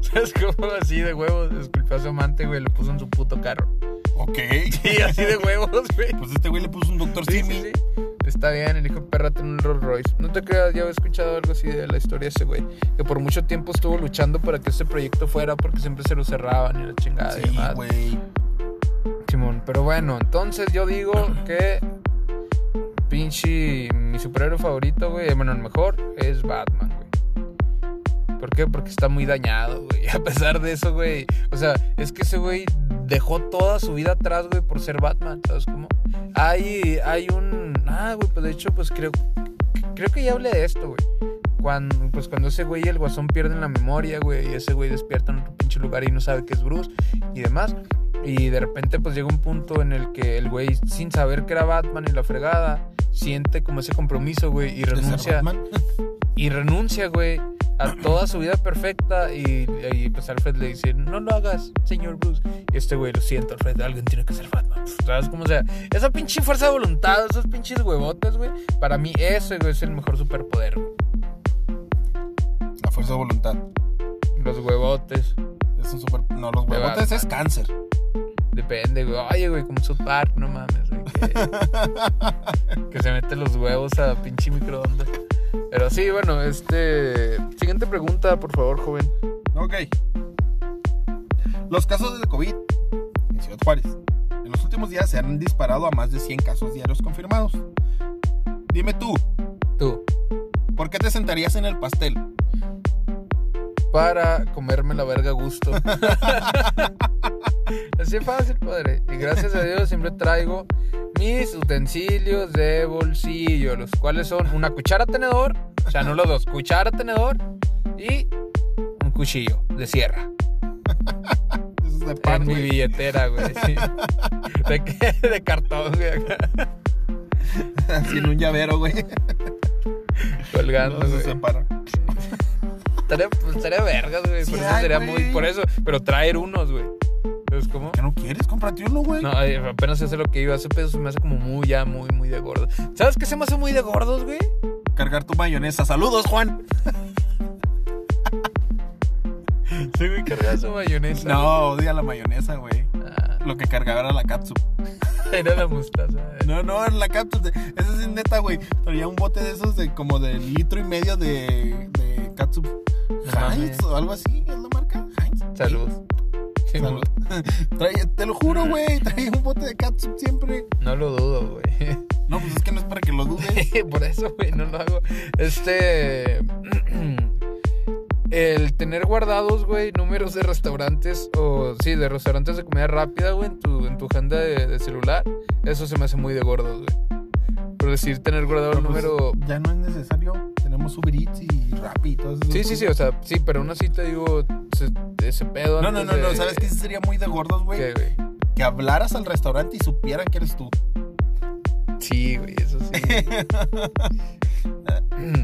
¿Sabes cómo? Así de huevos, esculpió a su amante, güey, le puso en su puto carro. Ok. Sí, así de huevos, güey. Pues este güey le puso un Doctor Sí, Simi. sí, sí. Está bien, el hijo de perra tiene un Rolls Royce. No te creas, ya había escuchado algo así de la historia de ese güey. Que por mucho tiempo estuvo luchando para que este proyecto fuera porque siempre se lo cerraban y la chingada y Sí, demás. güey. Pero bueno, entonces yo digo que pinche mi superhéroe favorito, güey, bueno, el mejor es Batman, güey. ¿Por qué? Porque está muy dañado, güey. <laughs> A pesar de eso, güey. O sea, es que ese güey dejó toda su vida atrás, güey, por ser Batman, ¿sabes cómo? Hay, hay un... Ah, güey, pues de hecho, pues creo, creo que ya hablé de esto, güey. Cuando, pues cuando ese güey y el guasón pierden la memoria, güey, y ese güey despierta en otro pinche lugar y no sabe que es Bruce y demás. Y de repente pues llega un punto en el que el güey, sin saber que era Batman y la fregada, siente como ese compromiso, güey, y ¿De ser renuncia, Batman? <laughs> y renuncia, güey, a toda su vida perfecta. Y, y, pues Alfred le dice, no lo hagas, señor Bruce. Y este güey, lo siento, Alfred, alguien tiene que ser Batman. ¿Sabes cómo sea? Esa pinche fuerza de voluntad, esos pinches huevotes, güey. Para mí ese, güey, es el mejor superpoder, güey. La fuerza de voluntad. Los huevotes. Es un super. No, los huevotes es cáncer. Depende, güey. Oye, güey, como South Park, no mames. güey, que, <laughs> que se mete los huevos a pinche microondas. Pero sí, bueno, este. Siguiente pregunta, por favor, joven. Ok. Los casos de COVID en Ciudad Juárez. En los últimos días se han disparado a más de 100 casos diarios confirmados. Dime tú, Tú. ¿por qué te sentarías en el pastel? Para comerme la verga a gusto. <laughs> Así es fácil, padre. Y gracias a Dios siempre traigo mis utensilios de bolsillo, los cuales son una cuchara tenedor, o sea, no los dos, cuchara tenedor y un cuchillo de sierra. <laughs> Eso es de pan, en mi billetera, güey. sí. <laughs> ¿De qué? De cartón, güey. en un llavero, güey. Colgando, No se güey. separa. Estaría, pues, estaría vergas, güey. Sí por eso sería güey. muy. Por eso. Pero traer unos, güey. ¿Sabes cómo? ¿Qué no quieres? Cómprate uno, güey. No, apenas sé lo que iba. Pedo se me hace como muy, ya, muy, muy de gordo. ¿Sabes qué se me hace muy de gordos, güey? Cargar tu mayonesa. Saludos, Juan. Sí, güey, cargar su mayonesa. No, odia la mayonesa, güey. Ah, Lo que cargaba era la catsup. <laughs> era la mostaza. eh. No, no, era la de- Esa es neta, güey. Traía un bote de esos de como de litro y medio de, de. Heinz o algo así, ¿es la marca? Heinz. Salud. Sí, Salud. <laughs> Te lo juro, güey. Traía un bote de catsup siempre. No lo dudo, güey. <laughs> No, pues es que no es para que lo dudes. <laughs> Por eso, güey, no lo hago. Este. <clears throat> El tener guardados, güey, números de restaurantes o, sí, de restaurantes de comida rápida, güey, en tu, en tu agenda de, de celular, eso se me hace muy de gordos, güey. Por decir, tener guardado el Pero, pues, número. Ya no es necesario. Tenemos Uber Eats y Rappi y todo eso. Sí, sí, sí, o sea, sí, pero aún así te digo, ese, ese pedo. No, no, no, no. ¿Sabes qué sería muy de gordos, güey? Que hablaras al restaurante y supieran que eres tú. Sí, güey, eso sí. <laughs>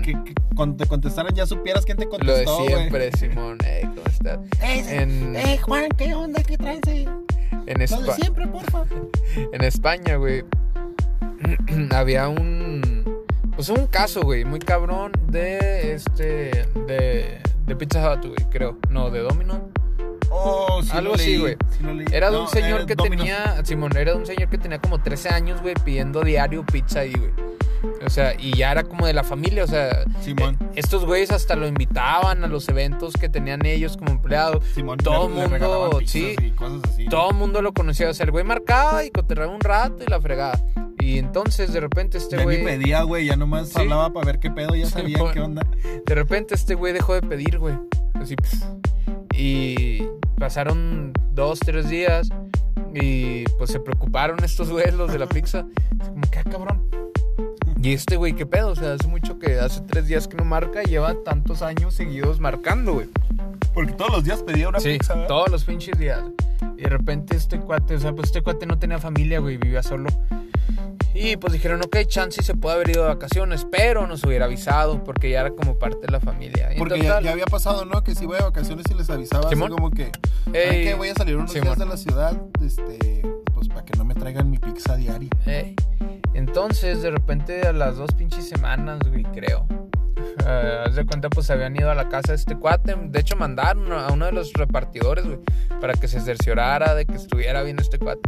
Que, que cuando te contestaran ya supieras quién te Lo de contestó, siempre, Simón. Ey, ¿cómo estás? Ey, En, ey, Juan, ¿qué onda? ¿Qué traes en, Lo Espa- de siempre, porfa. <laughs> en España, güey, <clears throat> había un. Pues un caso, güey, muy cabrón de este. De, de Pizza Hut, güey, creo. No, de Domino. Oh, sí Algo así, güey. sí. Era de No, un señor que tenía. Simón, era de un señor que tenía como 13 años, güey, pidiendo diario pizza ahí, güey. O sea, y ya era como de la familia, o sea. Simón. eh, estos güeyes hasta lo invitaban a los eventos que tenían ellos como empleados. Simón, todo le mundo, sí. Y cosas así. Todo el mundo lo conocía. O sea, el güey marcaba y coterraba un rato y la fregada. Y entonces de repente este ya güey. ni pedía, güey. Ya nomás Sí. hablaba para ver qué pedo. Ya Simón. qué onda. De repente este güey dejó de pedir, güey. Así. pf. Y pasaron dos, tres días. Y pues se preocuparon estos güeyes, los de la pizza. Como, ¿qué cabrón? Y este güey, ¿qué pedo? O sea, hace mucho que hace tres días que no marca y lleva tantos años seguidos marcando, güey. Porque todos los días pedía una Sí, pizza, ¿verdad? todos los pinches días. Y de repente este cuate, o sea, pues este cuate no tenía familia, güey, vivía solo. Y pues dijeron, ok, chance se puede haber ido de vacaciones, pero nos hubiera avisado porque ya era como parte de la familia. Y Porque ya, total, ya había pasado, ¿no? Que si iba de vacaciones y les avisaba así como que, ey, que voy a salir unos Simón. días de la ciudad, este, pues para que no me traigan mi pizza diaria. ey. Entonces, de repente, a las dos pinches semanas, güey, creo. Eh, haz de cuenta, pues habían ido a la casa de este cuate. De hecho, mandaron a uno de los repartidores, güey, para que se cerciorara de que estuviera bien este cuate.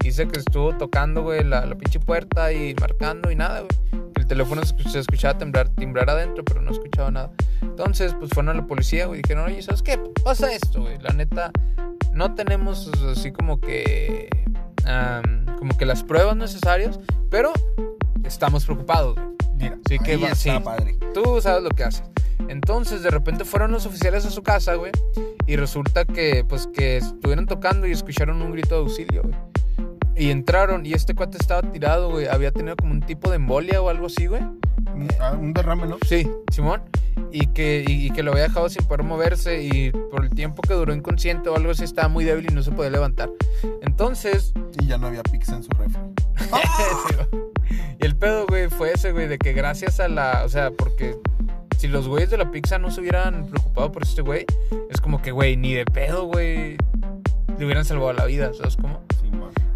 Dice que estuvo tocando, güey, la, pinche puerta y marcando y nada, güey. El teléfono se, escuch- se escuchaba temblar, timbrar adentro, pero no escuchaba nada. Entonces, pues fueron a la policía, güey, y dijeron, oye, ¿sabes qué? Pasa esto, güey. La neta, no tenemos así como que. como que las pruebas necesarias, pero estamos preocupados, güey. Mira, Sí, que va- está sí. padre. Tú sabes lo que haces. Entonces, de repente fueron los oficiales a su casa, güey. Y resulta que, pues, que estuvieron tocando y escucharon un grito de auxilio, güey. Y entraron y este cuate estaba tirado, güey. Había tenido como un tipo de embolia o algo así, güey. Un, ah, un derrame, ¿no? Sí, Simón. Y que, y, y que lo había dejado sin poder moverse y por el tiempo que duró inconsciente o algo así estaba muy débil y no se podía levantar. Entonces, Y ya no había pizza en su refri. <laughs> Sí, y el pedo, güey, fue ese, güey, de que gracias a la. O sea, porque si los güeyes de la pizza no se hubieran preocupado por este güey, es como que, güey, ni de pedo, güey, le hubieran salvado la vida, ¿sabes cómo?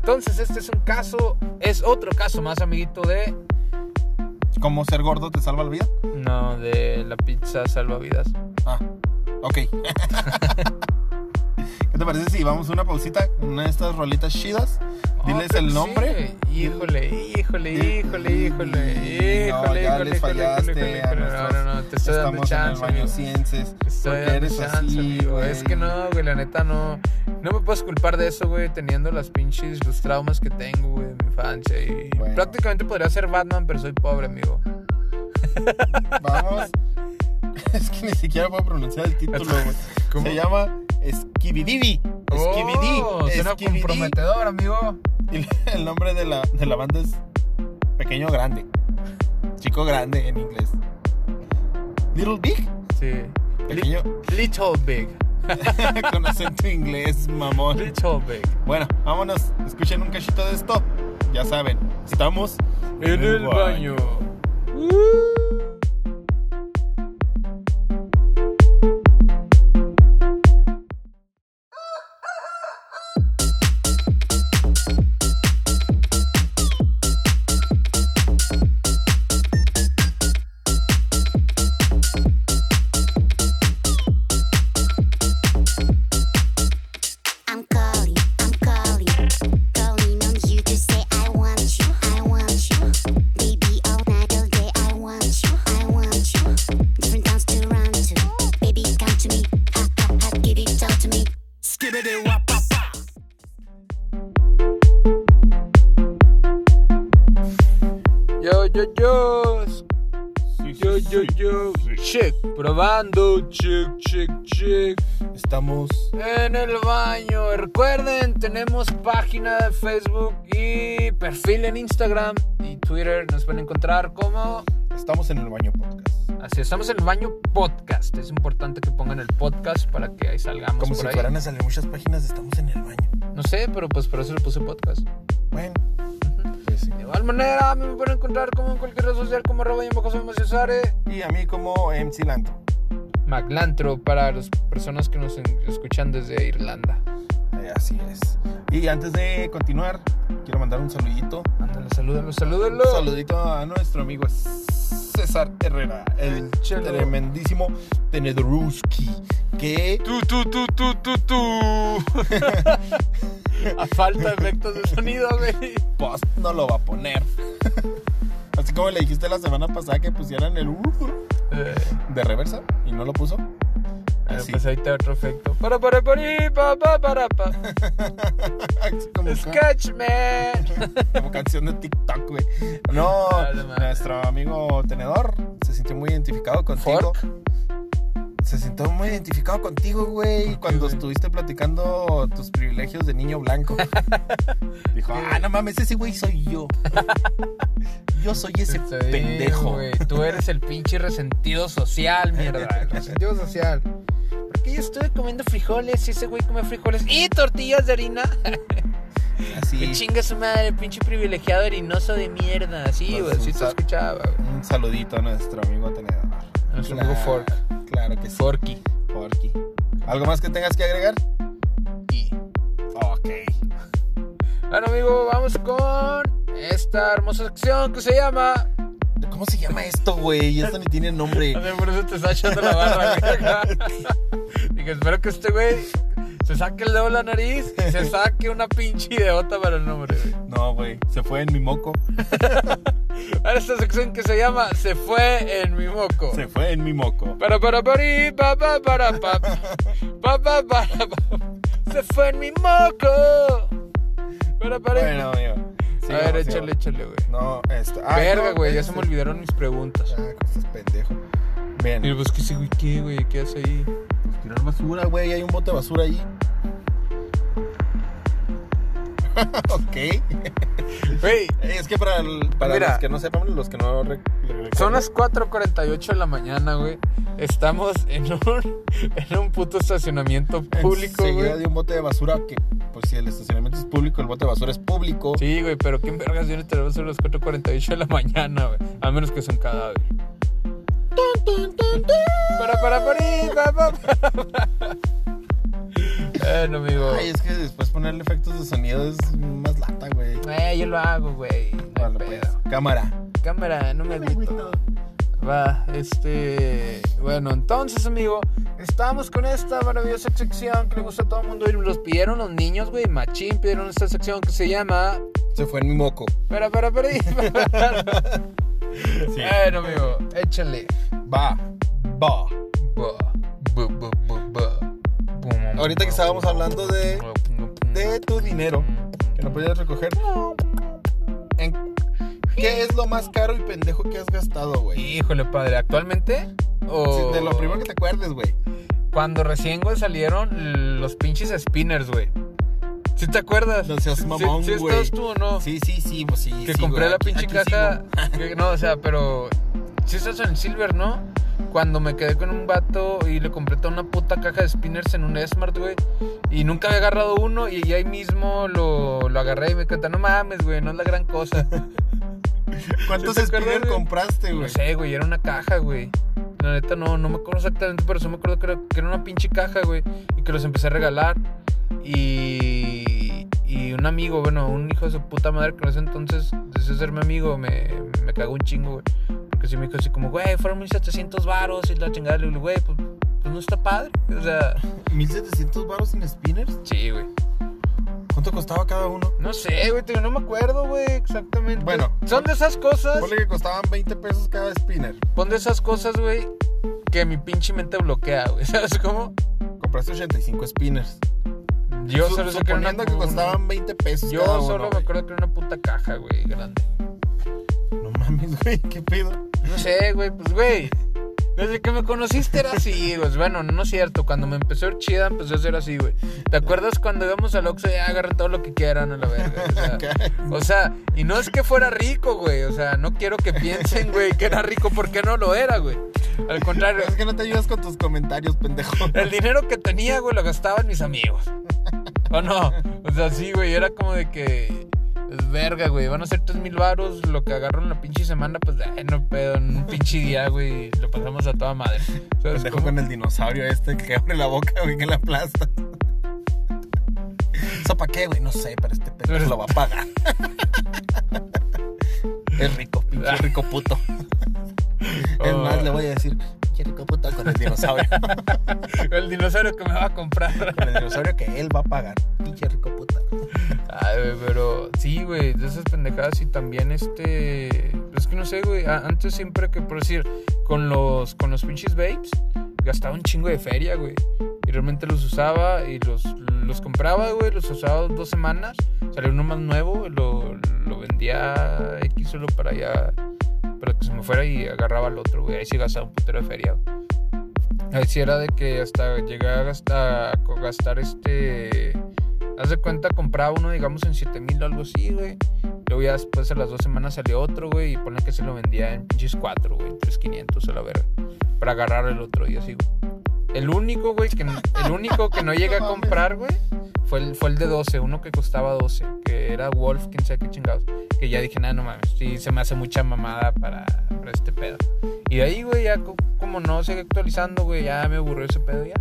Entonces, este es un caso, es otro caso más, amiguito, de. ¿Cómo ser gordo te salva la vida? No, de la pizza salvavidas. Ah, ok. <laughs> ¿Qué te parece si vamos a una pausita? Una de estas rolitas chidas. Diles el nombre. sí. Híjole, híjole, híjole, híjole, No, híjole, ya híjole, les híjole, fallaste híjole, híjole. No, nuestros- no, no, te estoy dando Estamos en el chance, ciences. Te Estoy dando chance, así, amigo. Es que no, güey, la neta no. No me puedes culpar de eso, güey, teniendo las pinches, los traumas que tengo, güey, de mi infancia. Y Bueno. prácticamente podría ser Batman, pero soy pobre, amigo. Vamos. <laughs> Es que ni siquiera puedo pronunciar el título, güey. ¿Cómo? Se llama Skibididi. Skibidi. Oh, suena Skibidi. comprometedor, amigo. Y el nombre de la, de la banda es Pequeño Grande. Chico Grande en inglés. Little Big. Sí. Pequeño Little Big. <laughs> con acento inglés, mamón. Little Big. Bueno, vámonos. Escuchen un cachito de esto. Ya saben, estamos En el baño. I'm tenemos página de Facebook y perfil en Instagram y Twitter. Nos pueden encontrar como. estamos en el baño podcast. Así, estamos en el baño podcast. Es importante que pongan el podcast para que ahí salgamos Como por si ahí. fueran a salir muchas páginas, estamos en el baño. No sé, pero pues por eso le puse podcast. Bueno, sí. De igual manera, a mí me pueden encontrar como en cualquier red social como arroba y. Y a mí como MC Lanto. Maclantro para las personas que nos escuchan desde Irlanda. Así es. Y antes de continuar, quiero mandar un saludito. Ándale, salúdenlo, salúdenlo. Un saludito a nuestro amigo César Herrera, el tremendísimo Tenedoruski, que Tú, tú, tú, tú, tú, tú. a falta de efectos de sonido, güey. post no lo va a poner. <laughs> Así como le dijiste la semana pasada que pusieran el Eh, de reversa y no lo puso. Así. pues ahí te otro efecto. Para, para, para, pa, pa, para, pa. Así <laughs> como, Sketchman. como canción de TikTok, güey. No, nuestro amigo Tenedor se sintió muy identificado contigo. Fork. Se sintió muy identificado contigo, güey, cuando estuviste platicando tus privilegios de niño blanco. <laughs> Dijo, ah, no mames, ese güey soy yo. <laughs> Yo soy ese pendejo. Tú eres el pinche resentido social, mierda. El resentido social. Porque yo estuve comiendo frijoles y ese güey come frijoles y tortillas de harina. <laughs> Así, Que chinga su madre, pinche privilegiado harinoso de mierda. Así, Pues, güey, te sal- escuchaba, güey. un saludito a nuestro amigo Tenedor. A nuestro amigo Fork. Claro que sí. Forky. Forky. ¿Algo más que tengas que agregar? Y. Ok. Bueno, amigo, vamos con esta hermosa sección que se llama. ¿Cómo se llama esto, güey? Esto ni tiene nombre. <laughs> Por eso te está echando la barra, güey. <laughs> Dije, espero que este güey se saque el dedo de la nariz y se saque una pinche ideota para el nombre, güey. No, güey. Se fue en mi moco. <laughs> Ahora esta sección que se llama Se fue en mi moco. Se fue en mi moco. Para para para pa pa para pa pa pa para pa. Se fue en mi moco. Para para. Bueno, amigo. A ver, échale, échale, güey. No, esto. ah, Verga, no, güey, ya este- se me olvidaron mis preguntas. Ah, que estás pendejo. Bien. Y pues que sí, güey, ¿qué, güey? ¿Qué hace ahí? Tirar basura, güey. Hay un bote de basura ahí. <laughs> ok. <laughs> Güey, Es que para, el- para Mira. los que no sepan, los que no re- re- son las 4.48 de la mañana, güey. Estamos en un, <laughs> en un puto estacionamiento público, Enseguida güey. de un bote de basura que, pues si el estacionamiento es público, el bote de basura es público. Sí, güey, pero ¿quién vergas viene a las 4.48 de la mañana, güey? A menos que sea un cadáver. Para, para, para, para, para, para. Bueno, amigo. Ay, es que después ponerle efectos de sonido es más lata, güey. Eh, yo lo hago, güey. No Vale, pues. Cámara. Cámara, no me agüito. Va, este. Bueno, entonces, amigo, estamos con esta maravillosa sección que le gusta a todo el mundo. Y los pidieron los niños, güey. Machín pidieron esta sección que se llama. Se fue en mi moco. Espera, espera, espera. <laughs> Bueno, amigo, échale. Va, va. Bu, bu, ba. Bum, Ahorita que estábamos hablando de, de tu dinero que no podías recoger, ¿en ¿qué es lo más caro y pendejo que has gastado, güey? Híjole, padre, ¿actualmente? O Sí, De lo primero que te acuerdes, güey. Cuando recién, güey, salieron los pinches spinners, güey. ¿Sí te acuerdas? No seas Sí- mamón, ¿Sí, estabas tú o no? Sí, sí, sí, pues sí. que sí, compré la pinche caja. <laughs> que- no, o sea, pero. Si estás en Silver, ¿no? Cuando me quedé con un vato y le compré toda una puta caja de spinners en un Smart, güey. Y nunca había agarrado uno y ahí mismo lo, lo agarré y me cuenta, no mames, güey, no es la gran cosa. <laughs> <laughs> ¿Cuántos ¿Sí te acuerdas, spinners güey? compraste, No sé, güey, era una caja, güey. La neta no, no me acuerdo exactamente, pero sí me acuerdo que era, que era una pinche caja, güey. Y que los empecé a regalar. Y, y un amigo, bueno, un hijo de su puta madre que en ese entonces, desde ser mi amigo, me, me cagó un chingo, güey. Porque sí me dijo así como, güey, fueron 1700 varos y la chingada. Le güey, pues, pues no está padre. O sea, 1700 baros en spinners. sí, güey. ¿Cuánto costaba cada uno? No sé, güey, no me acuerdo, güey, exactamente. Bueno, son de esas cosas. Ponle que costaban 20 pesos cada spinner. Pon de esas cosas, güey, que mi pinche mente bloquea, güey. <laughs> ¿Sabes cómo? Compraste 85 spinners. Yo Su- solo sé que era una, suponiendo que costaban 20 pesos Yo cada solo uno, me acuerdo que era una puta caja, güey, grande. No mames, <laughs> güey, ¿qué pedo? No sé, güey, pues, güey. Desde que me conociste era así, güey. Bueno, no es cierto. Cuando me empezó a ir chida, empezó a ser así, güey. ¿Te acuerdas cuando íbamos al Oxxo y "Ah, agarren todo lo que quieran a la verga? O sea, o sea, y no es que fuera rico, güey. O sea, no quiero que piensen, güey, que era rico porque no lo era, güey. Al contrario, Es que no te ayudas con tus comentarios, pendejo. el dinero que tenía, güey, lo gastaba en mis amigos. ¿O no? O sea, sí, güey, era como de que. Pues verga, güey, van a ser tres mil varos. Lo que agarro en la pinche semana, pues, ay, no pedo, en un pinche día, güey, lo pasamos a toda madre. ¿Sabes Pendejo cómo? con el dinosaurio este que <laughs> abre la boca, güey, que la aplasta. <laughs> ¿Eso para qué, güey? No sé, pero este pendejo Pero- lo va a pagar. <laughs> es rico, pinche rico puto. Es Oh. más, le voy a decir, pinche rico puto con el dinosaurio. El dinosaurio que me va a comprar. con el dinosaurio que él va a pagar. Pinche rico puta. Ay, pero sí, güey, de esas pendejadas y también este. Es que no sé, güey. Antes siempre que, por decir, con los, con los pinches babes, gastaba un chingo de feria, güey. Y realmente los usaba y los, los compraba, güey. Los usaba dos semanas. Salió uno más nuevo, lo, lo vendía X solo para allá. Para que se me fuera y agarraba al otro, güey. Ahí sí gastaba un putero de feria, güey. Ahí sí era de que hasta llegué a gastar, a gastar este. Haz de cuenta, compraba uno, digamos, en 7 mil o algo así, güey. Luego ya después de las dos semanas salió otro, güey. Y pone que se lo vendía en pinches 4, güey. 3,500 a la verga. Para agarrar el otro y así, güey. El único, güey, que, el único que no llegué a comprar, güey, fue el, fue el de 12. Uno que costaba 12. Que era Wolf, quién sabe qué chingados. Que ya dije, nada, no mames. Sí, se me hace mucha mamada para, para este pedo. Y de ahí, güey, ya co- como no sigue actualizando, güey, ya me aburrió ese pedo ya.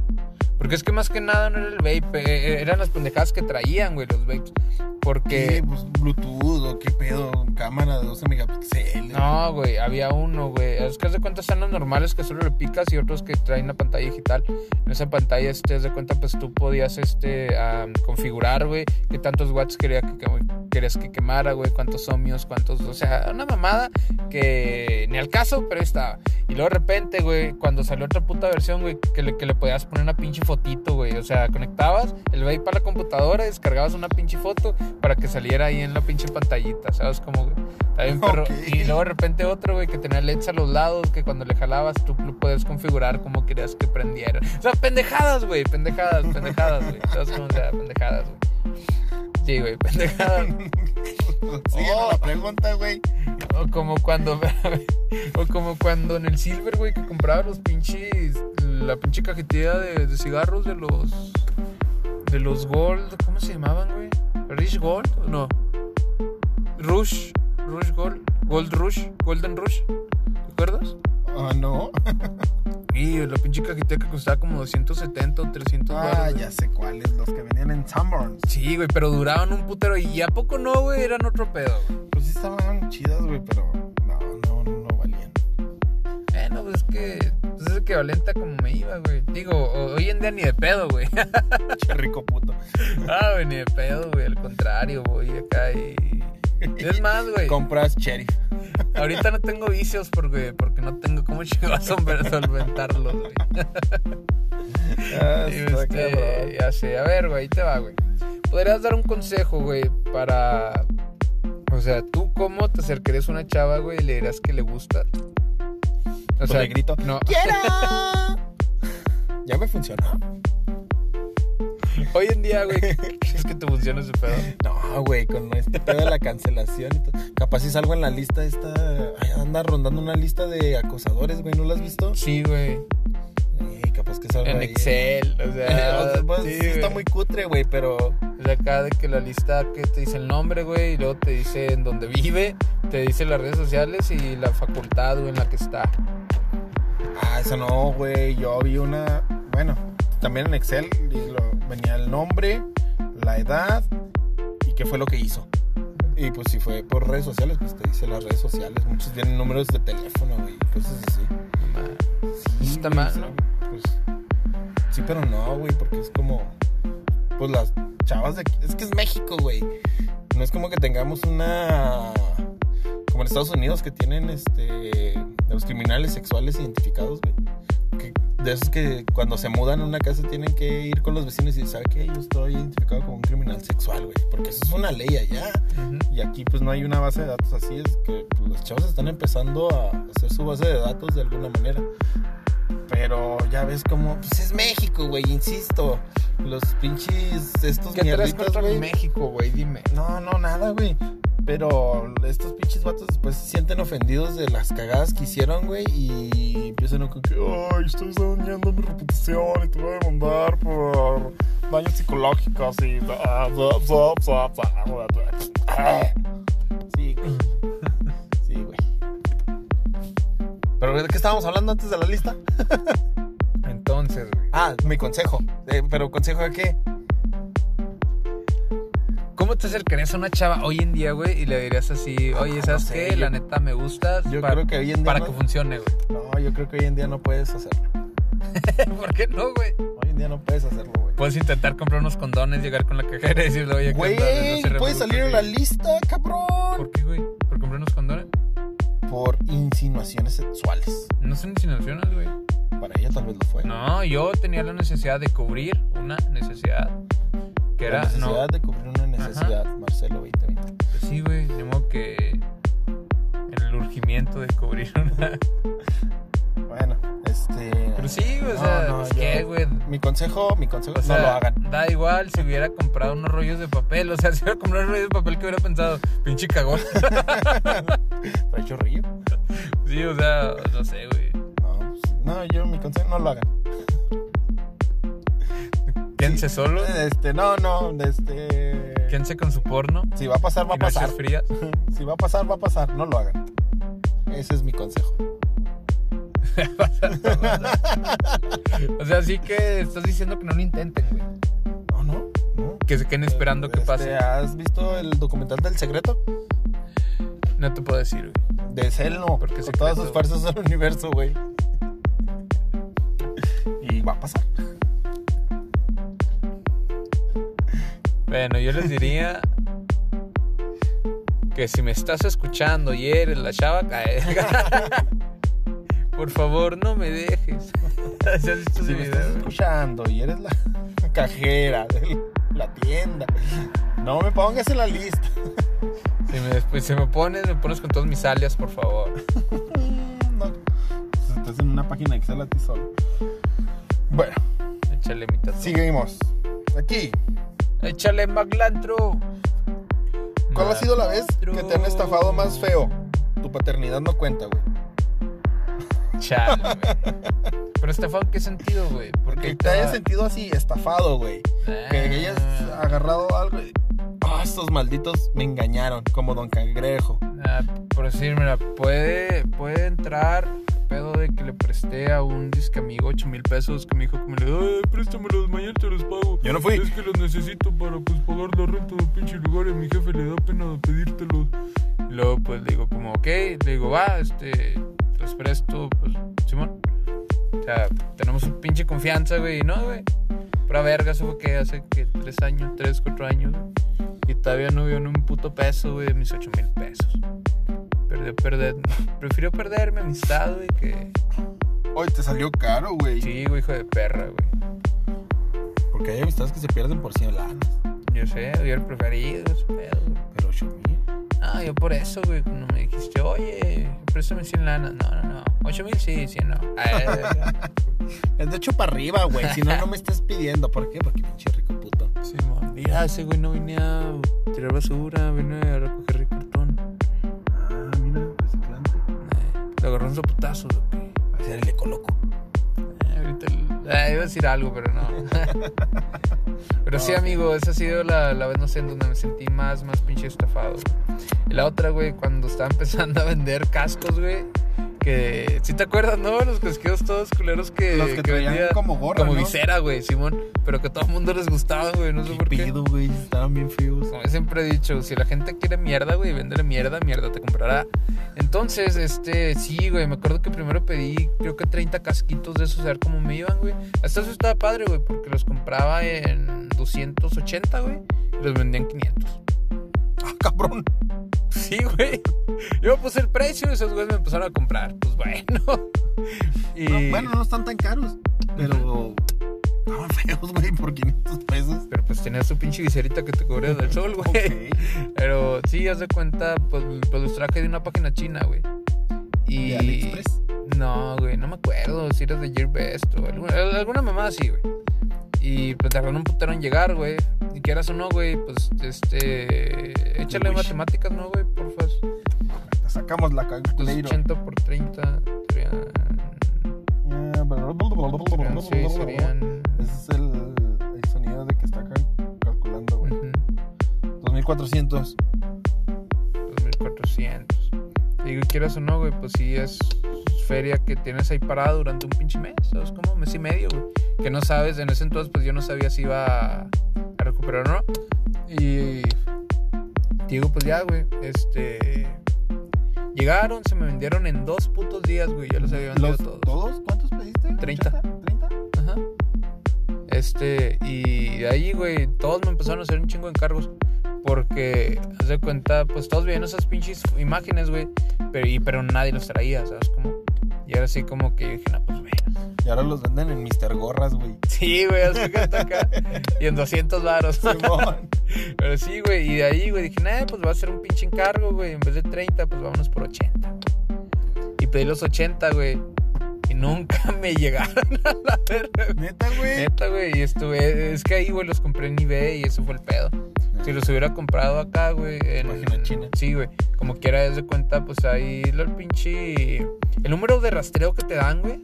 Porque es que más que nada no era el vape, eh, eran las pendejadas que traían, güey, los vapes. Porque... ¿Qué? Pues Bluetooth o qué pedo, cámara de 12 megapíxeles. No, güey, había uno, güey. Es que haz de cuenta están los normales que solo le picas y otros que traen una pantalla digital. En esa pantalla, este, haz de cuenta, pues tú podías, este, am, configurar, güey, qué tantos watts quería que, que- querías que quemara, güey, cuántos ohmios, cuántos, o sea, una mamada que ni al caso, pero ahí estaba. Y luego de repente, güey, cuando salió otra puta versión, güey, que le, que le podías poner una pinche fotito, güey. O sea, conectabas el vape para la computadora, descargabas una pinche foto para que saliera ahí en la pinche pantallita, ¿sabes? Como, bien, perro. Y luego de repente otro, güey, que tenía LEDs a los lados, que cuando le jalabas tú lo podías configurar como querías que prendiera. O sea, pendejadas, güey, pendejadas, pendejadas, güey. ¿Sabes cómo? O sea, pendejadas, güey. Sí, güey, pendejadas. <laughs> Sigue Oh. la pregunta, güey. O como cuando. <laughs> o como cuando en el Silver, güey, que compraba los pinches. La pinche cajetilla de, de cigarros de los. De los Gold. ¿Cómo se llamaban, güey? ¿Rich Gold? No. Rush. Rush Gold. Gold Rush. Golden Rush. ¿Te acuerdas? Ah, no. <laughs> Y la pinche cajetilla que costaba como 270 o 300 Ah, güey. ya sé cuáles, los que venían en Sanborns. Sí, güey, pero duraban un putero. Y a poco no, güey, eran otro pedo, güey. Pues sí estaban chidas, güey, pero no, no, no valían. que pues, es equivalente a como me iba, güey. Digo, hoy en día ni de pedo, güey. <laughs> Che rico puto. <laughs> ah, güey, ni de pedo, güey. Al contrario, voy acá y Es más, güey. Compras cherry. Ahorita no tengo vicios porque, porque no tengo cómo <laughs> chingados solventarlos, güey. Ah, este, ya sé, a ver, güey, ahí te va, güey. ¿Podrías dar un consejo, güey, para... O sea, ¿tú cómo te acercarías a una chava, güey, y le dirás que le gustas? O Pues le grito, No, ¡Quiero! <laughs> ya me funcionó. Hoy en día, güey, <laughs> ¿crees que te funciona ese pedo? No, güey, con este pedo de la cancelación y todo. Capaz si salgo en la lista esta. ay, anda rondando una lista de acosadores, güey. ¿No la has visto? Sí, güey, Sí, capaz que salga en ahí. Excel, o <laughs> O sea... sea, pues, sí, está muy cutre, güey, pero. O sea, acá de que la lista que te dice el nombre, güey, y luego te dice en dónde vive, te dice las redes sociales y la facultad, güey, en la que está. Ah, eso no, güey. Yo vi una. Bueno, también en Excel y lo- venía el nombre, la edad y qué fue lo que hizo. Y pues si fue por redes sociales, pues te dice las redes sociales. Muchos tienen números de teléfono, güey, cosas así. Sí, Está mal, sí, ¿no? Pues, sí, pero no, güey, porque es como. Pues las chavas de aquí. Es que es México, güey. No es como que tengamos una. Como en Estados Unidos que tienen este. De los criminales sexuales identificados, güey. Que- De esos que cuando se mudan a una casa tienen que ir con los vecinos y decir, ¿sabe qué? Yo estoy identificado como un criminal sexual, güey. Porque eso es una ley allá. Y aquí pues no hay una base de datos así, es que pues, los chavos están empezando a hacer su base de datos de alguna manera. Pero ya ves como, pues es México, güey, insisto. Los pinches, estos ¿Qué traes mierditas, contra. México, güey? Dime. No, no, nada, güey. Pero estos pinches vatos después se sienten ofendidos de las cagadas que hicieron, güey. Y empiezan a con que, ay, estoy dañando mi reputación y te voy a demandar por daños psicológicos y... Sí, güey. Sí, güey. ¿Pero de qué estábamos hablando antes de la lista? Entonces, güey. Ah, mi consejo. Eh, ¿Pero consejo de qué? ¿Cómo te acercarías a una chava hoy en día, güey? Y le dirías así, oye, ¿sabes no sé, qué? yo- La neta me gustas. yo para, creo que hoy en día Para no- que funcione, güey. No, yo creo que hoy en día no puedes hacerlo. <laughs> ¿Por qué no, güey? Hoy en día no puedes hacerlo, güey. Puedes intentar comprar unos condones, llegar con la cajera y decirle, oye, ¿qué Güey? No puedes salir en la lista, cabrón. ¿Por qué, güey? ¿Por comprar unos condones? Por insinuaciones sexuales. No son insinuaciones, güey. Para ella tal vez lo fue. No, yo tenía la necesidad de cubrir una necesidad. Que La necesidad no, de cubrir una necesidad, Marcelo 2020. pues sí, güey, de modo que el urgimiento de cubrir una... Bueno, este. Pero sí, güey, o No, sea, no, pues, yo- ¿qué, güey? Mi consejo, mi consejo O sea, no lo hagan. da igual si hubiera comprado unos rollos de papel. O sea, <laughs> si hubiera comprado unos rollos de papel, que hubiera pensado? Pinche cagón. <laughs> ¿Trae chorrillo? sí, o sea, no sé, güey. No, pues, no, yo mi consejo no lo hagan. Quédense solos, Este, no, no, este. quédense con su porno. Si va a pasar, va a pasar. frías. <laughs> Si va a pasar, va a pasar. No lo hagan. Ese es mi consejo. <laughs> O sea, sí que estás diciendo que no lo intenten, güey. No, no, no. Que se queden esperando que Este, pase. ¿Has visto el documental del secreto? No te puedo decir, güey. De Cell no, Porque con secreto, todas sus fuerzas del universo, güey. Y va a pasar. Bueno, yo les diría que si me estás escuchando y eres la chava, <laughs> por favor no me dejes. ¿Sí has visto ese Si me video, estás escuchando y eres la <laughs> cajera de la tienda, no me pongas en la lista. Si me, pues, si me pones, me pones con todos mis alias, por favor. <laughs> No. Estás en una página Excel a ti solo. Bueno, Échale mi tatu. seguimos. Aquí, Échale Maglantro. ¿cuál ha sido la vez que te han estafado más feo? Tu paternidad no cuenta, güey. <laughs> Chale, güey. Pero estafado, ¿en qué sentido, güey? Porque Que te hayas sentido así, estafado, güey. Que hayas agarrado algo y... Ah, estos malditos me engañaron, como Don Cangrejo. Ah, por decir, mira, puede, puede entrar pedo de que le presté a un disque amigo 8 mil pesos que me dijo me le ay, préstamelos, mañana te los pago. Yo no fui. Es que los necesito para pues pagar la renta del pinche lugar y a mi jefe le da pena pedírtelos. Y luego pues le digo como, ok, le digo, va, este, los presto, pues, Simón. O sea, tenemos un pinche confianza, güey. No, güey. Pura verga, eso fue que hace que tres años, tres, cuatro años. Y todavía no vio ni un puto peso, güey, de mis ocho mil pesos. Perdió, perder. Prefirió perder mi amistad, güey, que. Hoy te salió caro, güey. Sí, güey, hijo de perra, güey. Porque hay amistades que se pierden por 100 lanas. Yo sé, hubiera preferido ese pedo, güey. Pero 8 mil. Ah, yo por eso, güey, cuando me dijiste, oye, préstame 100 lana. No, no, no. 8 mil sí, 100 no. <laughs> Ah, Es de hecho para arriba, güey. Si no, no me estés pidiendo. ¿Por qué? Porque pinche rico puto. Simón. Mira, ese güey no vine a tirar basura, vine a recoger Eh, le agarró un zaputazo, güey. Va a ser el ecoloco. Eh, ahorita eh, iba a decir algo, pero no. <laughs> pero sí, amigo, esa ha sido la, la vez, no sé, en donde me sentí más, más pinche estafado. güey. Y la otra, güey, cuando estaba empezando a vender cascos, güey. Que, ¿sí te acuerdas, no? Los casquillos todos culeros que, Los que traían vendía como gorra, Como ¿no? visera, güey, Simón. Pero que a todo el mundo les gustaba, güey, no sé por qué. Pido, güey. Estaban bien feos. Como siempre he dicho, si la gente quiere mierda, güey, véndele mierda, mierda te comprará. Entonces, este, sí, güey, me acuerdo que primero pedí, creo que 30 casquitos de esos, a ver cómo me iban, güey. Hasta eso estaba padre, güey, porque los compraba en 280, güey, y los vendía en 500. Ah, cabrón. Sí, güey. Yo puse el precio y esos güeyes me empezaron a comprar. Pues bueno. Y... No, bueno, no están tan caros. Pero. Estaban feos, güey, por 500 pesos. Pero pues tenía su pinche viserita que te cubría del sol, güey. Ok. Pero sí, haz de cuenta, pues, pues los traje de una página china, güey. Y... ¿De AliExpress? No, güey, no me acuerdo si era de Gearbest o alguna, alguna mamá así, güey. Y pues tardaron un putero en llegar, güey. Y quieras o no, güey, pues este. Échale Wish. matemáticas, ¿no, güey? Porfa. Te sacamos la Pues calculator. 80 por 30 serían. serían sí, serían. Ese es el, el sonido de que está cal- calculando, güey. ujú, 2400. 2400. Digo, quieras o no, güey, pues sí es feria que tienes ahí parada durante un pinche mes, ¿sabes? Como mes y medio, güey. Que no sabes, en ese entonces, pues yo no sabía si iba a, a recuperar o no. Y digo, pues ya, güey, este. Llegaron, se me vendieron en dos putos días, güey. Ya los había vendido ¿Los, todos. ¿Todos? ¿Cuántos pediste? 30. ¿30? Ajá. Este, y de ahí, güey, todos me empezaron a hacer un chingo de encargos. Porque, haz de cuenta, pues todos veían esas pinches imágenes, güey. Pero, y- pero nadie los traía, ¿sabes? Como, y era así como que yo dije, no, pues, güey. Y ahora los venden en Mr. Gorras, güey. Sí, güey, haz de cuenta acá. Y en 200 varos. <laughs> Pero sí, güey, y de ahí, güey, dije, nah, pues va a ser un pinche encargo, güey. En vez de 30, pues vámonos por 80. güey. Y pedí los 80, güey. Y nunca <laughs> me llegaron a la verga. Neta, güey. Neta, güey, y estuve, es que ahí, güey, los compré en eBay y eso fue el pedo. Si los hubiera comprado acá, güey, en Página china. Sí, güey, como quiera, des de cuenta, pues ahí el pinche el número de rastreo que te dan, güey.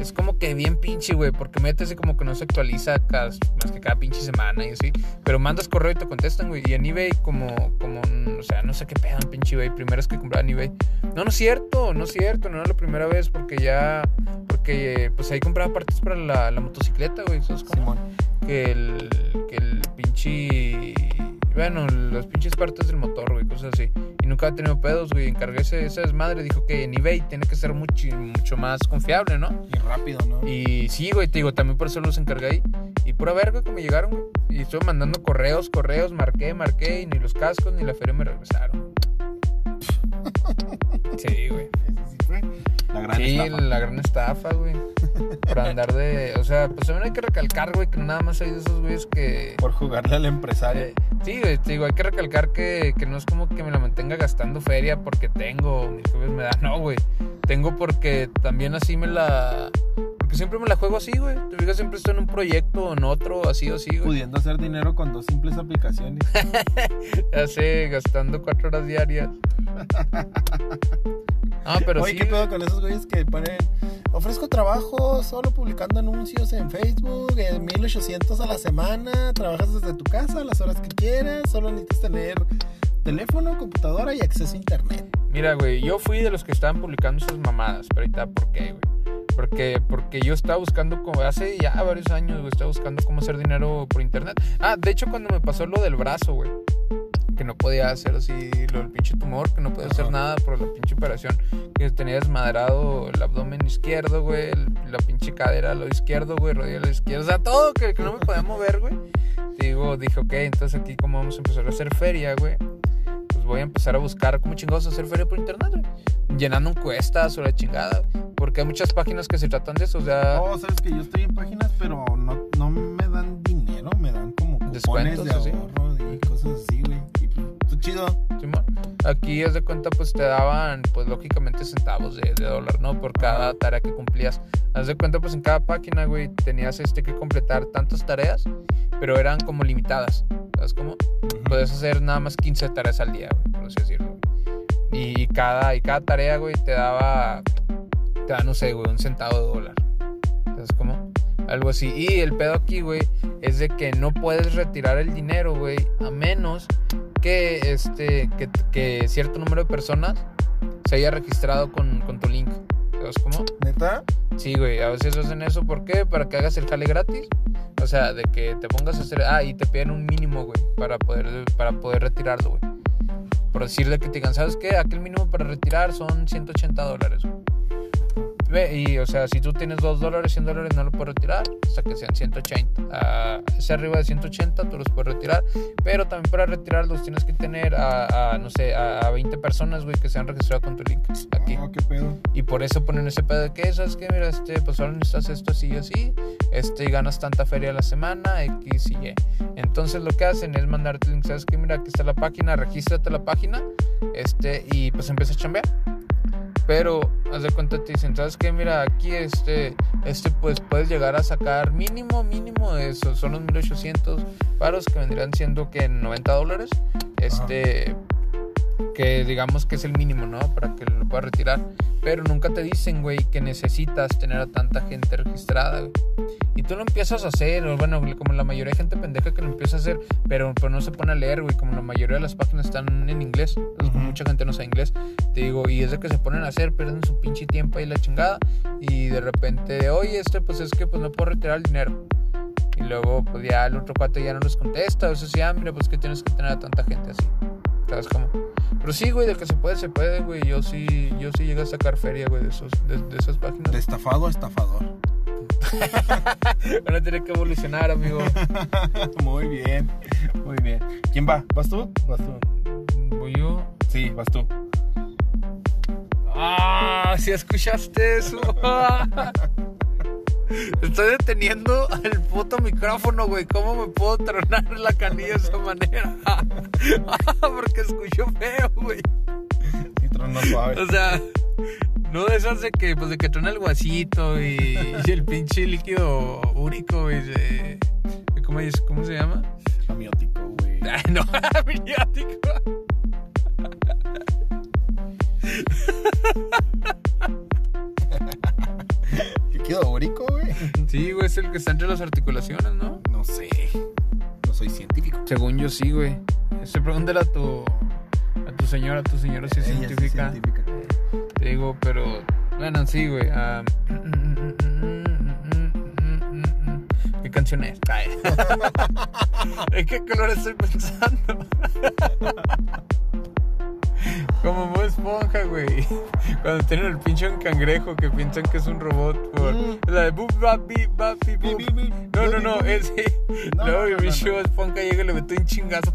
Es como que bien pinche, güey, porque metes y como que no se actualiza cada, más que cada pinche semana y así. Pero mandas correo y te contestan, güey. Y en eBay, como, como, o sea, no sé qué pedo en pinche eBay. Primera vez que compraba en eBay. No, no es cierto, no es cierto, no era la primera vez porque ya, porque pues ahí compraba partes para la, la motocicleta, güey. ¿Sabes cómo? Simón. que el, que el pinche. Bueno, las pinches partes del motor, güey, cosas así. Y nunca ha tenido pedos, güey. Encargué ese, esa desmadre. Dijo que en eBay tiene que ser mucho, mucho más confiable, ¿no? Y rápido, ¿no? Y sí, güey, te digo, también por eso los encargué ahí. Y pura verga que me llegaron, güey. Y estuve mandando correos, correos, marqué, marqué. Y ni los cascos ni la feria me regresaron. <laughs> Sí, güey. La gran Sí, estafa. la gran estafa, güey. Por andar de. O sea, pues también hay que recalcar, güey, que nada más hay de esos güeyes que. Por jugarle al empresario. Eh, sí, güey, te digo, hay que recalcar que, que no es como que me la mantenga gastando feria porque tengo, mis jefes me dan, no, güey. Tengo porque también así me la. Porque siempre me la juego así, güey. Te fijas, siempre estoy en un proyecto o en otro, así o así, güey. Pudiendo hacer dinero con dos simples aplicaciones. <laughs> Ya sé, gastando cuatro horas diarias. <laughs> Ah, pero Oye, sí. ¿qué pedo con esos güeyes que ponen? Ofrezco trabajo solo publicando anuncios en Facebook, en 1800 a la semana, trabajas desde tu casa a las horas que quieras, solo necesitas tener teléfono, computadora y acceso a internet. Mira, güey, yo fui de los que estaban publicando esas mamadas, pero ahorita, ¿por qué, güey? Porque, porque yo estaba buscando, como hace ya varios años, güey, estaba buscando cómo hacer dinero por internet. Ah, de hecho, cuando me pasó lo del brazo, güey, que no podía hacer así lo del pinche tumor, que no podía hacer nada por la pinche operación, que tenía desmadrado el abdomen izquierdo, güey, el- la pinche cadera a lo izquierdo, güey, rodilla a lo izquierdo, o sea, todo que, que no me podía mover, güey. Digo, dije, ok, entonces aquí como vamos a empezar a hacer feria, güey, pues voy a empezar a buscar cómo chingados hacer feria por internet, güey. Llenando encuestas o la chingada, porque hay muchas páginas que se tratan de eso, o sea... Oh, sabes que yo estoy en páginas, pero no, no me dan dinero, me dan como cupones Descuentos, de ahorro y cosas así, chido. Aquí, haz de cuenta, pues te daban, pues lógicamente centavos de, de dólar, ¿no? Por cada tarea que cumplías. Haz de cuenta, pues en cada página, güey, tenías este que completar tantas tareas, pero eran como limitadas. ¿Sabes cómo? Puedes hacer nada más 15 tareas al día, güey, por así decirlo. Y cada, y cada tarea, güey, te daba, te da, no sé, güey, un centavo de dólar. ¿Sabes cómo? Algo así. Y el pedo aquí, güey, es de que no puedes retirar el dinero, güey, a menos que, este, que, que cierto número de personas se haya registrado con, con tu link. ¿Sabes cómo? ¿Neta? Sí, güey, a veces hacen eso. ¿Por qué? Para que hagas el jale gratis. O sea, de que te pongas a hacer... Ah, y te piden un mínimo, güey, para poder, para poder retirarlo, güey. Por decirle que te digan, ¿sabes qué? Aquel mínimo para retirar son 180 dólares, güey. Ve, y, o sea, si tú tienes 2 dólares, 100 dólares, no lo puedes retirar hasta que sean 180. Ah, ese arriba de 180 tú los puedes retirar. Pero también para retirarlos tienes que tener a, a, no sé, a, a 20 personas, güey, que se han registrado con tu link aquí. Oh, qué pedo. Y por eso ponen ese pedo de que, ¿sabes qué? Mira, este, pues ahora necesitas esto así y así. Este, y ganas tanta feria a la semana, X y Y. Entonces lo que hacen es mandarte el link, ¿sabes qué? Mira, aquí está la página, regístrate a la página. Este, y pues empieza a chambear. Pero, haz de cuenta, te dicen, ¿sabes qué? Mira, aquí este, este, pues puedes llegar a sacar mínimo, mínimo, eso, son los 1800 paros que vendrían siendo que 90 dólares. Este, que digamos que es el mínimo, ¿no? Para que lo puedas retirar. Pero nunca te dicen, güey, que necesitas tener a tanta gente registrada, güey. Y tú lo empiezas a hacer, o bueno, como la mayoría de gente pendeja que lo empieza a hacer, pero, pero no se pone a leer, güey, como la mayoría de las páginas están en inglés, mucha gente no sabe inglés, te digo, y es de que se ponen a hacer, pierden su pinche tiempo ahí la chingada, y de repente, oye, este, pues es que pues no puedo retirar el dinero. Y luego, pues ya el otro cuate ya no les contesta, o sea, sí, ah, mira, pues que tienes que tener a tanta gente así. ¿Sabes cómo? Pero sí, güey, de que se puede, se puede, güey. Yo sí, yo sí llegué a sacar feria, güey, de, esos, de, de esas páginas. De estafado a estafador. Van a tener que evolucionar, amigo. <laughs> muy bien, muy bien. ¿Quién va? ¿Vas tú? Vas tú. Voy yo. Sí, vas tú. ¡Ah! ¿Sí escuchaste eso? <laughs> Estoy deteniendo el puto micrófono, güey. ¿Cómo me puedo tronar la canilla de esa manera? <laughs> Porque escucho feo, güey. Sí, trono suave. O sea, no de esas de que, pues de que truena el guasito y, y el pinche líquido úrico, güey. ¿Cómo, es- ¿Cómo se llama? Amiótico, güey. Ay, <laughs> no, <laughs> amniótico. ¿Líquido úrico, güey? Sí, güey, es el que está entre las articulaciones, ¿no? No sé. No soy científico. Según yo sí, güey. Ese pregúntale a tu a tu señora, a tu señora si es Ella científica. científica. Te digo, pero bueno, sí, güey. ah, ¿Qué canción es? <laughs> ¿En qué color estoy pensando? <laughs> Como Bob Esponja, güey. Cuando tienen el pinche cangrejo que piensan que es un robot. Por... Mm. La de Boop, Bap, Beep, Bap, Beep, Bi, Boop. bi, bi. No, no, no, ese. No, <laughs> Luego el. Esponja llega y le mete un chingazo.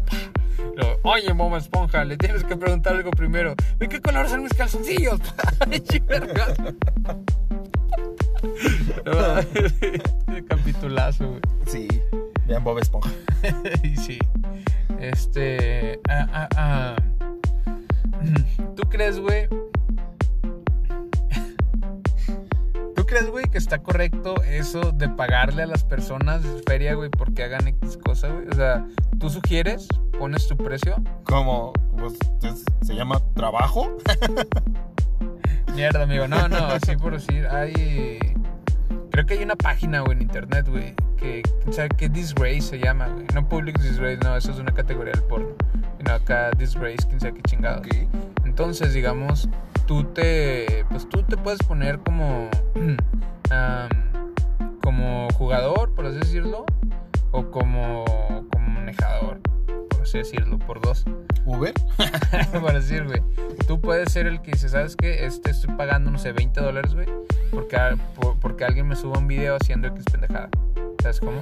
Oye, Bob Esponja, le tienes que preguntar algo primero. ¿De qué color son mis calzoncillos? <laughs> <laughs> Capitulazo, güey. Sí. Vean Bob Esponja. Y sí. Este. ah, ah, ah. ¿Tú crees, güey? <laughs> ¿Tú crees, güey, que está correcto eso de pagarle a las personas de feria, güey, porque hagan X cosa, güey? O sea, tú sugieres, pones tu precio. Como, pues, es- se llama trabajo. <laughs> Mierda, amigo. No, no, así por decir, hay. Creo que hay una página, güey, en internet, güey, que, o sea, que Disgrace se llama, güey. No Public Disgrace, no, eso es una categoría del porno. Acá Disgrace, quién sabe qué chingado. Entonces, digamos, tú te, pues tú te puedes poner como, <clears throat> como jugador, por así decirlo, o como, como manejador, por así decirlo, por dos. Uber. <laughs> Para decir, güey, tú puedes ser el que dice, ¿sabes qué? Este estoy pagando, no sé, 20 dólares, güey, porque, a- por- porque alguien me suba un video haciendo X pendejada. ¿Sabes cómo?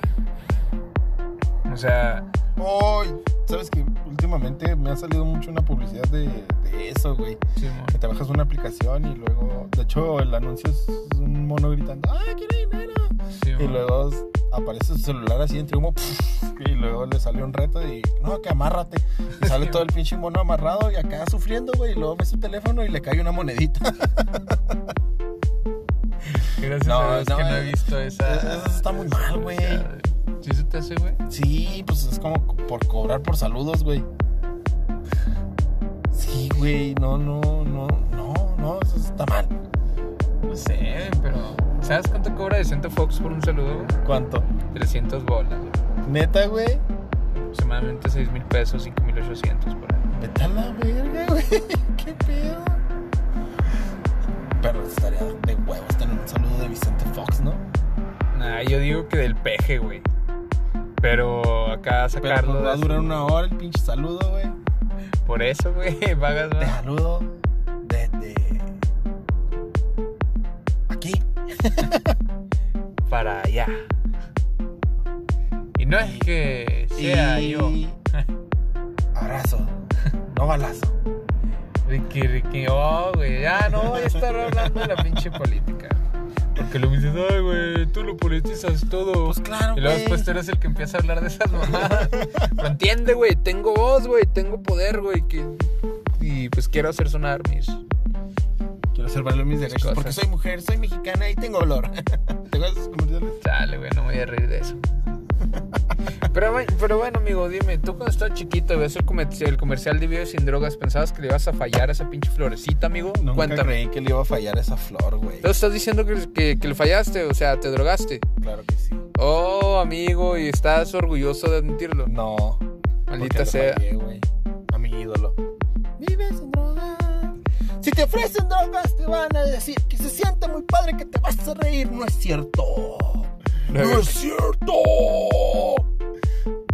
O sea, Ay, sabes que últimamente me ha salido mucho una publicidad de, de eso, güey. sí, Que te bajas una aplicación y luego, de hecho, el anuncio es un mono gritando, ¡ay, quiero dinero! sí, Y luego aparece su celular así entre humo, y luego le sale un reto y, no, que amárrate. Y sale todo el pinche mono amarrado y acá sufriendo, güey. Y luego ve su teléfono y le cae una monedita. Gracias No, a Dios no, que no he eh, visto esa. eso está muy mal, güey. ¿Sí se te hace, güey? Sí, pues es como por cobrar por saludos, güey. Sí, güey, no, no, no, no, no, eso está mal. No sé, pero. ¿Sabes cuánto cobra Vicente Fox por un saludo, güey? ¿Cuánto? 300 bolas, güey. Neta, güey. Aproximadamente 6 mil pesos, 5 mil 800 por ahí. Vete a la verga, güey. <laughs> ¿Qué pedo? Pero estaría de huevos tener un saludo de Vicente Fox, ¿no? Nah, yo digo que del peje, güey. Pero acá Pero sacarlo. pues, va a durar una hora el pinche saludo, güey. Por eso, güey, <laughs> pagas Te más. saludo desde aquí. <laughs> para allá. Y no es que sea Y- yo. <laughs> Abrazo, no balazo. Ricky, Ricky, oh, güey, ya no voy a estar hablando de la pinche política. Porque lo dices, ay, güey, tú lo politizas todo. Pues claro, y luego güey. después tú eres el que empieza a hablar de esas mamadas. <laughs> Pero entiende, güey, tengo voz, güey, tengo poder, güey, que... Y pues quiero hacer sonar mis... Quiero hacer valer mis derechos Cosas. porque soy mujer, soy mexicana y tengo olor. <laughs> ¿Te esos comerciales? Dale, güey, no me voy a reír de eso. Pero, bueno- pero bueno, amigo, dime, tú cuando estabas chiquito, ves el comercial, el comercial de Vive sin drogas, ¿pensabas que le ibas a fallar a esa pinche florecita, amigo? Nunca Cuéntame. creí que le iba a fallar esa flor, güey. Entonces estás diciendo que, que, que le fallaste, o sea, te drogaste. Claro que sí. Oh, amigo, y estás orgulloso de admitirlo. No. Maldita sea. fallé. A mi ídolo. Vives sin drogas. Si te ofrecen drogas, te van a decir que se siente muy padre que te vas a reír. No es cierto. No es cierto.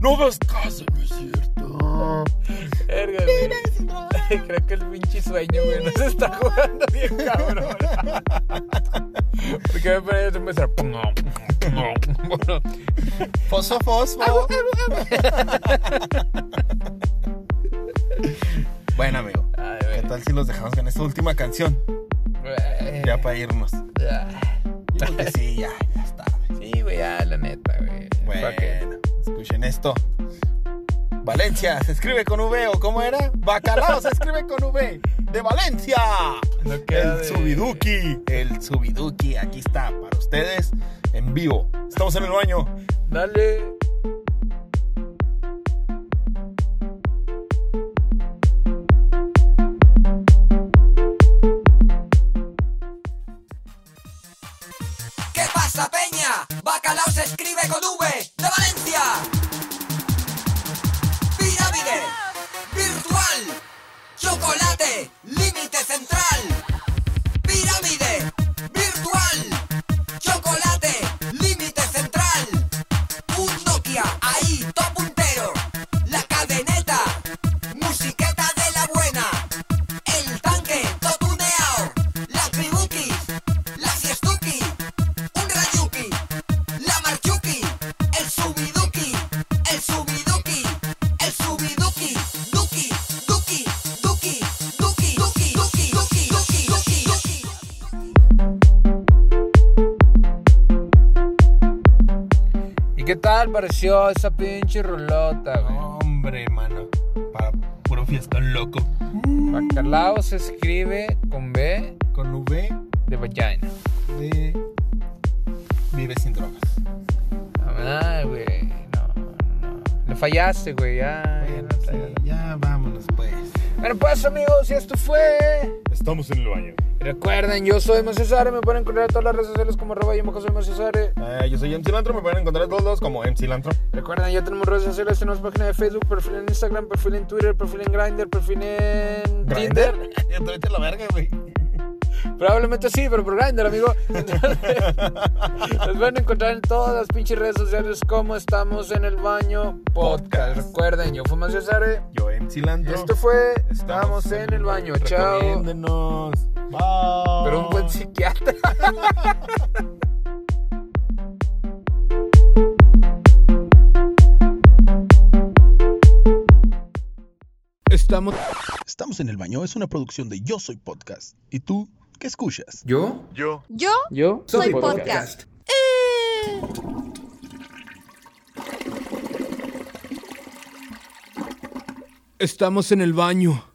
No hagas caso, no es cierto. Verga, güey. <laughs> Creo que el pinche sueño, güey, nos está jugando bien cabrón. Porque me parece que empezar. Bueno, Fosfo, fosfo. bueno, amigo. ay, ¿Qué tal si los dejamos con esta última canción? Ya para irnos. Ya. Yo creo que sí, ya, ya está. Sí, güey, ya, la neta, güey. Bueno, escuchen esto. Valencia se escribe con V o cómo era? Bacalao se escribe con V de Valencia. No El de- Subiduki, el Subiduki, aquí está para ustedes en vivo. Estamos en el baño. Dale. ¿Qué pasa, Peña? Bacalao se escribe con V Valencia. Pirámide, virtual, chocolate, límite central. Pirámide, esa pinche rolota, güey? Hombre, mano. Para puro fiestón loco. Bacalao se escribe con B Con V de vagina. de Vive sin drogas. Ah, güey. No, no. Le fallaste, güey. Ya, ya no Sí, ya vámonos pues. Bueno, pues, amigos, y esto fue. Estamos en el baño. Recuerden, yo soy Cesare. Me pueden encontrar en todas las redes sociales como arroba yo soy Cesare. Eh, yo soy MC Lantro, me pueden encontrar todos lados como MC Lantro. Recuerden, ya tenemos redes sociales. Tenemos página de Facebook, perfil en Instagram, perfil en Twitter, perfil en Grindr, perfil en Tinder. <laughs> Ya te la verga, güey. Probablemente sí, pero por Grindr, amigo. <laughs> Entonces, nos van a encontrar en todas las pinches redes sociales como estamos en el baño podcast. Recuerden, yo fui Macio Sare. Yo en cilantro. Esto fue Estamos en el baño. Chao. Bye. Pero un buen psiquiatra. <laughs> Estamos. Estamos en el baño es una producción de Yo Soy Podcast. ¿Y tú qué escuchas? ¿Yo? Yo. Yo Yo soy podcast. Eh. Estamos en el baño.